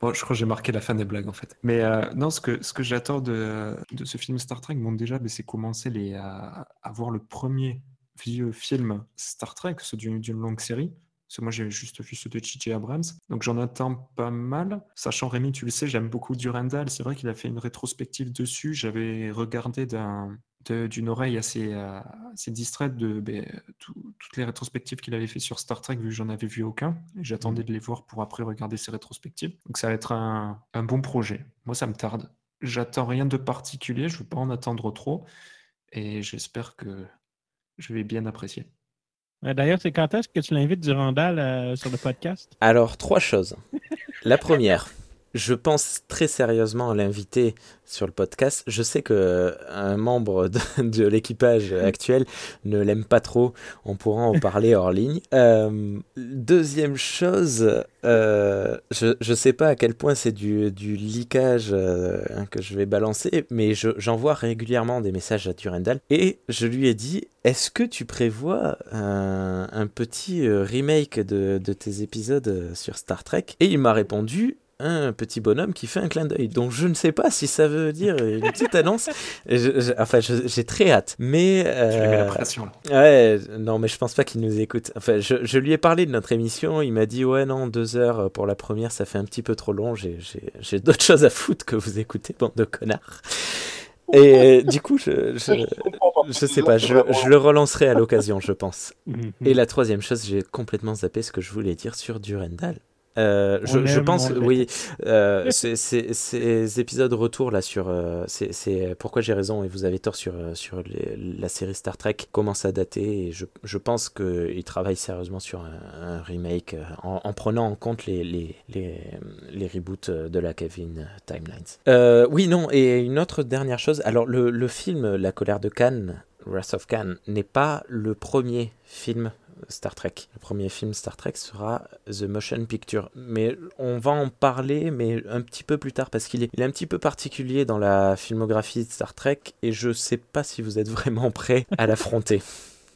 bon, je crois que j'ai marqué la fin des blagues en fait. Mais euh, non, ce que, ce que j'attends de, de ce film Star Trek, bon, déjà, ben, c'est commencer les, à, à voir le premier vieux film Star Trek, ceux d'une, d'une longue série. Parce que moi, j'ai juste vu ceux de J.J. Abrams. Donc, j'en attends pas mal. Sachant, Rémi, tu le sais, j'aime beaucoup Durandal. C'est vrai qu'il a fait une rétrospective dessus. J'avais regardé d'un, d'une oreille assez, euh, assez distraite de ben, tout- toutes les rétrospectives qu'il avait fait sur Star Trek, vu que j'en avais vu aucun. J'attendais de les voir pour après regarder ses rétrospectives. Donc, ça va être un, un bon projet. Moi, ça me tarde. J'attends rien de particulier. Je ne veux pas en attendre trop. Et j'espère que je vais bien apprécier. Ouais, D'ailleurs, c'est quand est-ce que tu l'invites Durandal euh, sur le podcast? Alors, trois choses. La première, je pense très sérieusement à l'inviter sur le podcast. Je sais que euh, un membre de, l'équipage actuel ne l'aime pas trop. On pourra en parler hors ligne. Euh, deuxième chose, euh, je ne sais pas à quel point c'est du, du leakage hein, que je vais balancer, mais je- j'envoie régulièrement des messages à Durandal et je lui ai dit est-ce que tu prévois un, petit remake de, tes épisodes sur Star Trek? Et il m'a répondu un petit bonhomme qui fait un clin d'œil. Donc je ne sais pas si ça veut dire une petite annonce. Je- je- enfin, je- j'ai très hâte. Mais Je lui mets la euh, pression. là. Ouais, non, mais je pense pas qu'il nous écoute. Enfin, je, je lui ai parlé de notre émission. Il m'a dit Ouais, non, deux heures pour la première, ça fait un petit peu trop long. J'ai- d'autres choses à foutre que vous écoutez, bande de connards. Et euh, du coup, je, je, Je je sais pas, je, je le relancerai à l'occasion, je pense. Mhm. Et la troisième chose, j'ai complètement zappé ce que je voulais dire sur Durandal. Euh, je, pense, oui, euh, ces épisodes retour là sur, euh, c'est pourquoi j'ai raison et vous avez tort sur sur les- la série Star Trek commence à dater et je, je pense qu'ils travaillent sérieusement sur un, un remake en, en prenant en compte les les, les, les reboots de la Kevin Timelines. Oui, non, et une autre dernière chose. Alors le, le film La colère de Cannes, Wrath of Khan, n'est pas le premier film Star Trek. Le premier film Star Trek sera The Motion Picture. Mais on va en parler, mais un petit peu plus tard, parce qu'il est, un petit peu particulier dans la filmographie de Star Trek, et je sais pas si vous êtes vraiment prêt à l'affronter.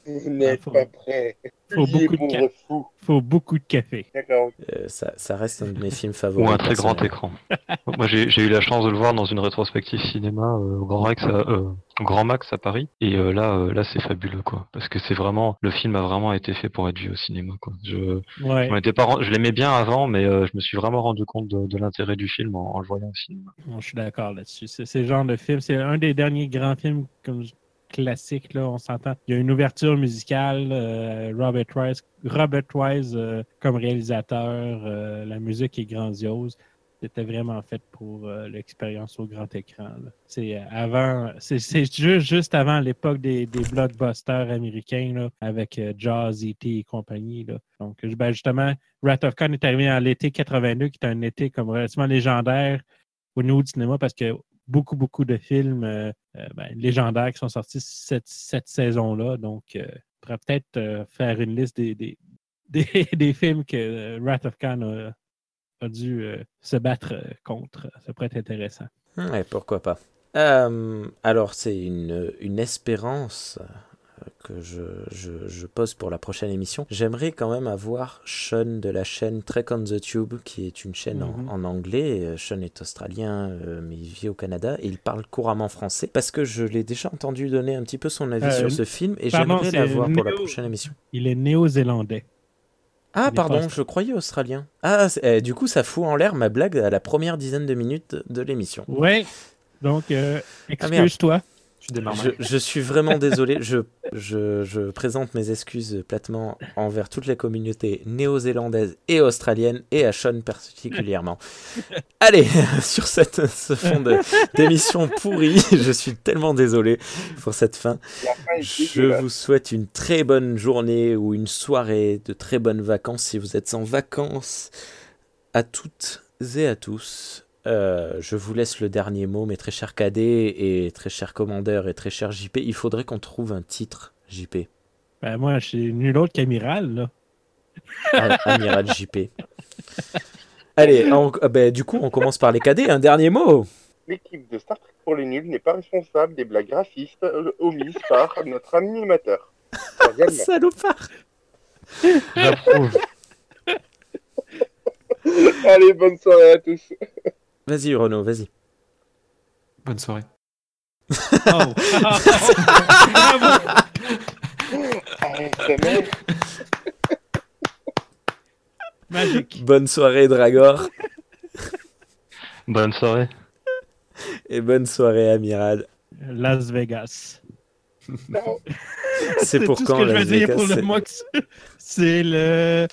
Vous n'êtes Ah, faut- pas prêt. faut beaucoup de fou. faut beaucoup de café. Euh, ça, ça reste un de mes films favoris. Ou un très grand écran. Moi, j'ai eu la chance de le voir dans une rétrospective cinéma euh, au Grand Max, à, euh, au Grand Max à Paris. Et euh, là, euh, là, c'est fabuleux, quoi. Parce que c'est vraiment, le film a vraiment été fait pour être vu au cinéma, quoi. Je, Ouais. je étais pas, je l'aimais bien avant, mais euh, je me suis vraiment rendu compte de, de l'intérêt du film en, en le voyant au cinéma. Bon, je suis d'accord là-dessus. C'est genre de film. C'est un des derniers grands films comme classiques, là, on s'entend. Il y a une ouverture musicale, euh, Robert Wise, Robert Wise euh, comme réalisateur, euh, la musique est grandiose. C'était vraiment fait pour l'expérience au grand écran. C'est avant, c'est juste, juste avant l'époque des, des blockbusters américains là, avec Jaws, E.T. et compagnie. Là. Donc, ben, justement, Wrath of Khan est arrivé en l'été 82, qui est un été comme relativement légendaire au niveau du cinéma parce que beaucoup, beaucoup de films euh, euh, ben, légendaires qui sont sortis cette, cette saison-là. Donc, euh, on pourrait peut-être euh, faire une liste des, des, des, films que euh, Wrath of Khan a, dû euh, se battre euh, contre. Ça pourrait être intéressant. Ouais, pourquoi pas. Euh, alors, c'est une, une espérance euh, que je, je, je pose pour la prochaine émission. J'aimerais quand même avoir Sean de la chaîne Trek on the Tube, qui est une chaîne en- Mhm. en, anglais. Euh, Sean est australien, euh, mais il vit au Canada et il parle couramment français parce que je l'ai déjà entendu donner un petit peu son avis Euh, sur ce film et j'aimerais l'avoir pour la prochaine émission. Il est néo-zélandais. Ah, pardon, je croyais australien. Ah, eh, du coup, ça fout en l'air ma blague à la première dizaine de minutes de l'émission. Ouais. Donc, Ah, excuse-toi. Tu démarres Je, suis vraiment désolé. Je, je, je présente mes excuses platement envers toutes les communautés néo-zélandaises et australiennes et à Sean particulièrement. Allez, sur cette, ce fond d'émission pourrie, je suis tellement désolé pour cette fin. La Je dégueulasse. vous souhaite une très bonne journée ou une soirée, de très bonnes vacances si vous êtes en vacances. À toutes et à tous. Euh, je vous laisse le dernier mot, mes très chers cadets et très chers commandeurs et très chers JP. Il faudrait qu'on trouve un titre, JP. Ben, moi, je suis nul autre qu'amiral, là. Ah, Amiral JP. Allez, on- ah ben, du coup, on commence par les cadets. Un dernier mot. L'équipe de Star Trek pour les nuls n'est pas responsable des blagues racistes euh, omises par notre animateur. Salopard. J'approuve. Allez, bonne soirée à tous. Vas-y, Renaud, vas-y. Bonne soirée. Oh. Magique. Bonne soirée, Dragor. Bonne soirée. Et bonne soirée, Amiral. Las Vegas. C'est pour tout quand, ce que je Las dire Vegas, pour le c'est- MOX. C'est le.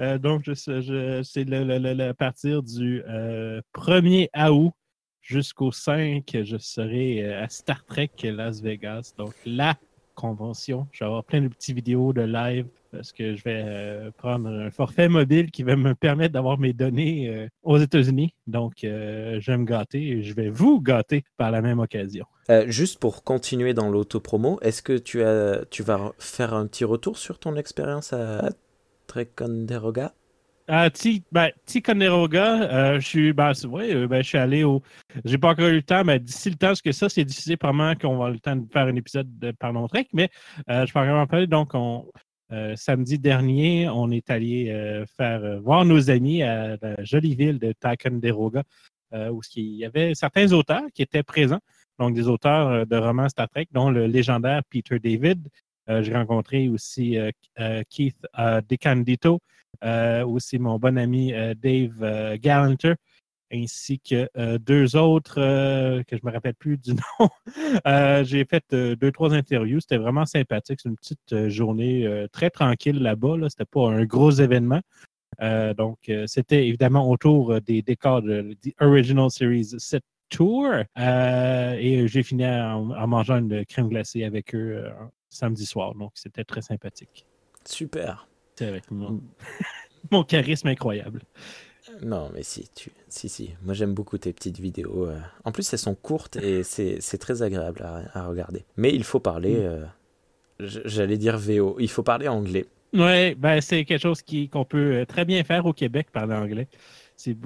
Euh, donc, je, je- c'est le, à partir du euh, 1er août jusqu'au 5, je serai euh, à Star Trek Las Vegas. Donc, la convention. Je vais avoir plein de petites vidéos de live parce que je vais euh, prendre un forfait mobile qui va me permettre d'avoir mes données euh, aux États-Unis. Donc, euh, je vais me gâter et je vais vous gâter par la même occasion. Euh, juste pour continuer dans l'autopromo, est-ce que tu, as, tu vas faire un petit retour sur ton expérience à Treconderoga Ah, ben, Ticonderoga, euh, je suis, ben, euh, ben, je suis allé au. J'ai pas encore eu le temps, mais d'ici le temps, parce que ça, c'est difficile, probablement qu'on va avoir le temps de faire un épisode de Parlons Trek, mais euh, je peux vraiment parler. Donc, on, samedi dernier, on est allé faire voir nos amis à la jolie ville de Ticonderoga, où il y avait certains auteurs qui étaient présents, donc des auteurs de romans Star Trek, dont le légendaire Peter David. Euh, J'ai rencontré aussi euh, euh, Keith DeCandito, aussi mon bon ami Dave Gallanter, ainsi que deux autres que je me rappelle plus du nom. J'ai fait deux, trois interviews. C'était vraiment sympathique. C'est une petite journée très tranquille là-bas. Là. C'était pas un gros événement. Donc, c'était évidemment autour des décors de The Original Series 7 Tour. Et j'ai fini en, mangeant une crème glacée avec eux samedi soir. Donc, c'était très sympathique. Super. C'est avec mon, mon charisme incroyable. Non, mais si, tu... si, si. Moi, j'aime beaucoup tes petites vidéos. euh. En plus, elles sont courtes et c'est très agréable à, à regarder. Mais il faut parler, Mm. euh, j'allais dire VO, il faut parler anglais. Oui, ben, c'est quelque chose qui- qu'on peut euh, très bien faire au Québec, parler anglais. C'est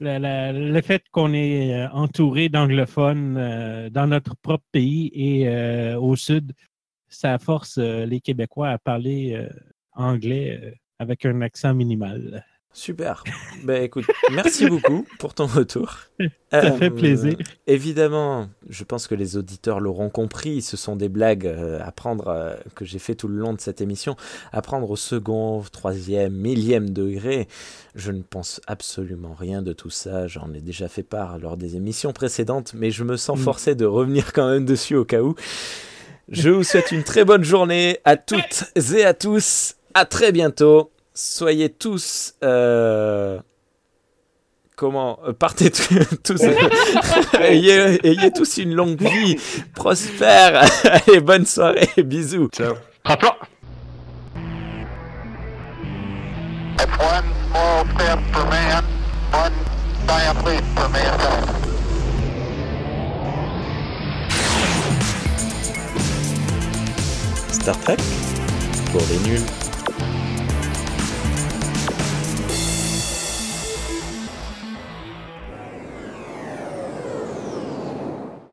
Ben, le fait qu'on est euh, entouré d'anglophones euh, dans notre propre pays et euh, au sud, ça force les Québécois à parler anglais avec un accent minimal. Super. ben écoute, merci beaucoup pour ton retour. Ça fait Euh, plaisir. Évidemment, je pense que les auditeurs l'auront compris, ce sont des blagues euh, à prendre, euh, que j'ai fait tout le long de cette émission, à prendre au second, troisième, millième degré. Je ne pense absolument rien de tout ça, j'en ai déjà fait part lors des émissions précédentes, mais je me sens Mm. forcé de revenir quand même dessus au cas où. Je vous souhaite une très bonne journée à toutes et à tous. À très bientôt. Soyez tous. euh, Comment euh, Partez tous. ayez, ayez tous une longue vie, prospère. Allez, bonne soirée. Bisous. Ciao. Rappelons It's one small step for man, one giant leap for mankind. Star Trek pour les nuls.